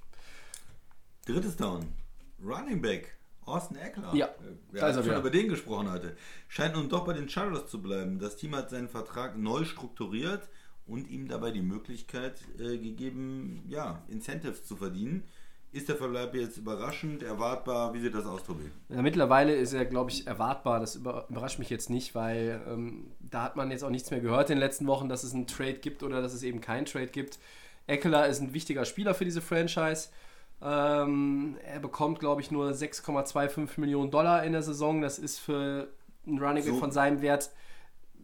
drittes Down. Running Back. Austin Eckler. Ja, Äh, wir da ist haben schon über den gesprochen heute. Scheint nun doch bei den Chargers zu bleiben. Das Team hat seinen Vertrag neu strukturiert und ihm dabei die Möglichkeit äh, gegeben, ja, Incentives zu verdienen. Ist der Verbleib jetzt überraschend, erwartbar? Wie sieht das aus, Tobi? Ja, mittlerweile ist er, glaube ich, erwartbar. Das über, überrascht mich jetzt nicht, weil ähm, da hat man jetzt auch nichts mehr gehört in den letzten Wochen, dass es einen Trade gibt oder dass es eben keinen Trade gibt. Eckler ist ein wichtiger Spieler für diese Franchise. Ähm, er bekommt, glaube ich, nur 6,25 Millionen Dollar in der Saison. Das ist für einen Running Back So. von seinem Wert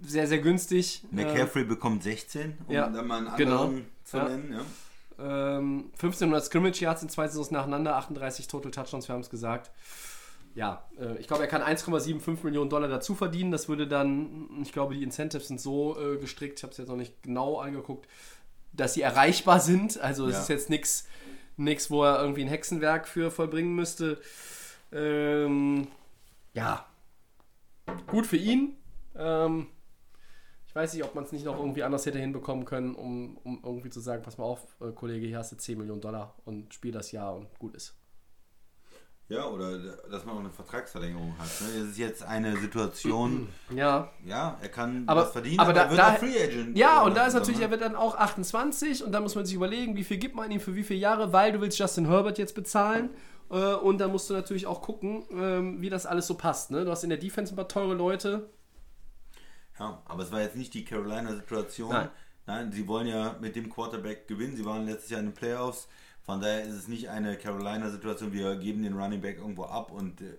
sehr, sehr günstig. McCaffrey bekommt 16, um ja, da mal einen genau. anderen zu Ja. nennen. Ja. Ähm, 1500 Scrimmage Yards in zwei Saisons nacheinander, 38 Total Touchdowns, wir haben es gesagt. Ja, äh, ich glaube, er kann 1,75 Millionen Dollar dazu verdienen. Das würde dann, ich glaube, die Incentives sind so äh, gestrickt, ich habe es jetzt noch nicht genau angeguckt, dass sie erreichbar sind. Also es Ja. ist jetzt nichts, nix, wo er irgendwie ein Hexenwerk für vollbringen müsste. Ähm, ja, gut für ihn. Ähm, ich weiß nicht, ob man es nicht noch irgendwie anders hätte hinbekommen können, um, um irgendwie zu sagen, pass mal auf, äh, Kollege, hier hast du 10 Millionen Dollar und spiel das Jahr und gut ist. Ja, oder dass man auch eine Vertragsverlängerung hat. Ne? Das ist jetzt eine Situation, Ja, ja, er kann Aber- was verdienen, aber da- er wird da- auch Free Agent. Ja, und da ist natürlich, er wird dann auch 28 und da muss man sich überlegen, wie viel gibt man ihm für wie viele Jahre, weil du willst Justin Herbert jetzt bezahlen. Äh, und dann musst du natürlich auch gucken, ähm, wie das alles so passt. Ne? Du hast in der Defense ein paar teure Leute. Ja, aber es war jetzt nicht die Carolina-Situation. Nein. Nein. sie wollen ja mit dem Quarterback gewinnen. Sie waren letztes Jahr in den Playoffs. Von daher ist es nicht eine Carolina-Situation, wir geben den Running Back irgendwo ab und äh,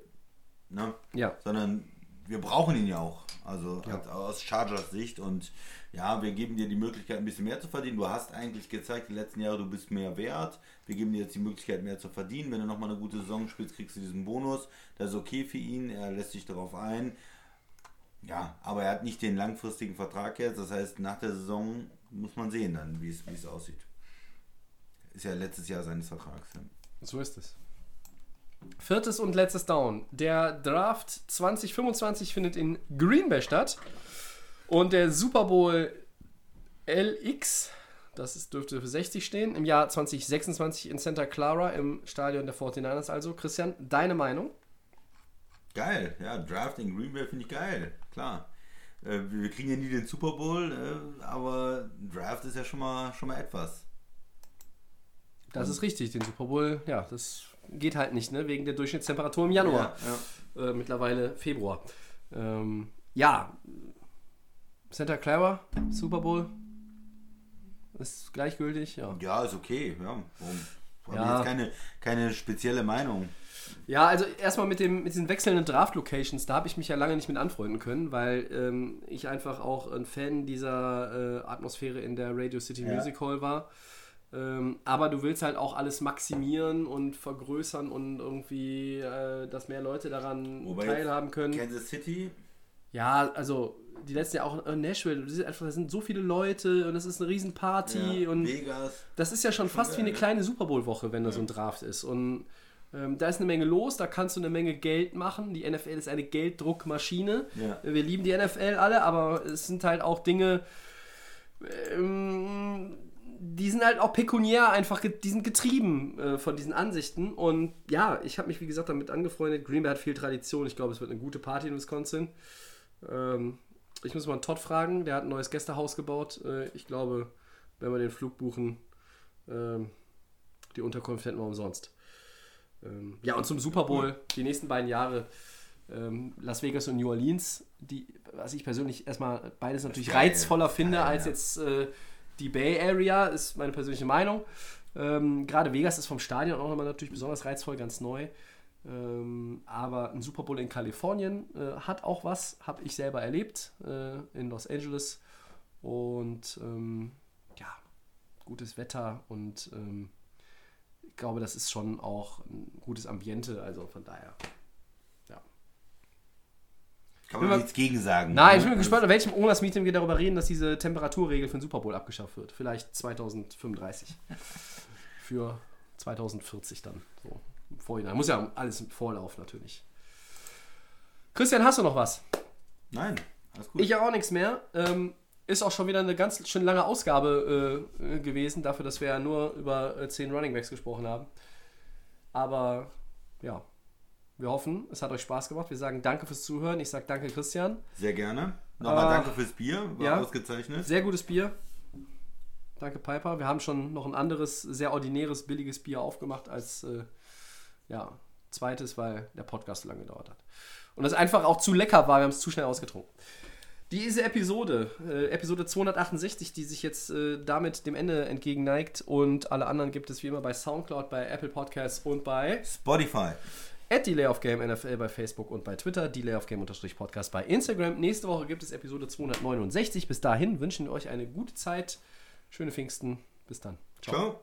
ne? Ja. sondern wir brauchen ihn ja auch. Also als- aus Chargers Sicht und ja, wir geben dir die Möglichkeit, ein bisschen mehr zu verdienen. Du hast eigentlich gezeigt, die letzten Jahre, du bist mehr wert. Wir geben dir jetzt die Möglichkeit, mehr zu verdienen. Wenn du nochmal eine gute Saison spielst, kriegst du diesen Bonus. Das ist okay für ihn. Er lässt sich darauf ein. Ja, aber er hat nicht den langfristigen Vertrag jetzt. Das heißt, nach der Saison muss man sehen dann, wie es aussieht. Ist ja letztes Jahr seines Vertrags. Ja. So ist es. Viertes und letztes Down. Der Draft 2025 findet in Green Bay statt. Und der Super Bowl LX, das ist, dürfte für 60 stehen, im Jahr 2026 in Santa Clara im Stadion der 49ers. Also, Christian, deine Meinung? Geil, ja, Draft in Green Bay finde ich geil, klar. Äh, wir kriegen ja nie den Super Bowl, äh, aber Draft ist ja schon mal, schon mal etwas. Das ist richtig, den Super Bowl, ja, das geht halt nicht, ne? Wegen der Durchschnittstemperatur im Januar. Ja, Äh, mittlerweile Februar. Ähm, ja, Santa Clara, Super Bowl. Ist gleichgültig, ja. ja, ist okay, ja. Warum? Habe Ja. jetzt keine, keine spezielle Meinung. Ja, also erstmal mit, dem, mit diesen wechselnden Draft-Locations, da habe ich mich ja lange nicht mit anfreunden können, weil ähm, ich einfach auch ein Fan dieser äh, Atmosphäre in der Radio City Ja. Music Hall war. Ähm, aber du willst halt auch alles maximieren und vergrößern und irgendwie, äh, dass mehr Leute daran Wobei teilhaben können. Kansas City, Ja, also die letzten Jahre auch in Nashville, das ist einfach, da sind so viele Leute und das ist eine Riesenparty ja, und Vegas. das ist ja schon fast wie eine kleine Super Bowl-Woche, wenn da so ein Draft ist. Und ähm, da ist eine Menge los, da kannst du eine Menge Geld machen. Die NFL ist eine Gelddruckmaschine. Ja. Wir lieben die NFL alle, aber es sind halt auch Dinge, ähm, die sind halt auch pekuniär einfach, die sind getrieben äh, von diesen Ansichten. Und ja, ich habe mich, wie gesagt, damit angefreundet. Green Bay hat viel Tradition. Ich glaube, es wird eine gute Party in Wisconsin. Ähm, ich muss mal einen Todd fragen, der hat ein neues Gästehaus gebaut. Äh, ich glaube, wenn wir den Flug buchen, ähm, die Unterkunft hätten wir umsonst. Ähm, ja, und zum Super Bowl, die nächsten beiden Jahre, ähm, Las Vegas und New Orleans, die, was ich persönlich erstmal beides natürlich reizvoller finde als jetzt äh, die Bay Area, ist meine persönliche Meinung. Ähm, Gerade Vegas ist vom Stadion auch nochmal natürlich besonders reizvoll, ganz neu. Ähm, aber ein Super Bowl in Kalifornien äh, hat auch was, habe ich selber erlebt äh, in Los Angeles. Und ähm, ja, gutes Wetter und ähm, ich glaube, das ist schon auch ein gutes Ambiente, also von daher. Kann man nichts gegen sagen. Nein, ich ne? bin gespannt, in welchem Owners-Meeting wir darüber reden, dass diese Temperaturregel für den Super Bowl abgeschafft wird. Vielleicht 2035. für 2040 dann. So im Vorhinein. Muss ja alles im Vorlauf natürlich. Christian, hast du noch was? Nein, alles gut. Ich habe auch nichts mehr. Ähm, ist auch schon wieder eine ganz schön lange Ausgabe äh, gewesen, dafür, dass wir ja nur über äh, 10 Runningbacks gesprochen haben. Aber ja, wir hoffen, es hat euch Spaß gemacht. Wir sagen danke fürs Zuhören. Ich sage danke, Christian. Sehr gerne. Nochmal Ah. danke fürs Bier, war Ja. ausgezeichnet. Sehr gutes Bier. Danke, Piper. Wir haben schon noch ein anderes, sehr ordinäres, billiges Bier aufgemacht als äh, ja, zweites, weil der Podcast so lange gedauert hat. Und das einfach auch zu lecker war. Wir haben es zu schnell ausgetrunken. Diese Episode, äh, Episode 268, die sich jetzt äh, damit dem Ende entgegenneigt und alle anderen gibt es wie immer bei Soundcloud, bei Apple Podcasts und bei Spotify. At Delay of Game NFL bei Facebook und bei Twitter, Delay of Game Podcast bei Instagram. Nächste Woche gibt es Episode 269. Bis dahin wünschen wir euch eine gute Zeit, schöne Pfingsten. Bis dann. Ciao.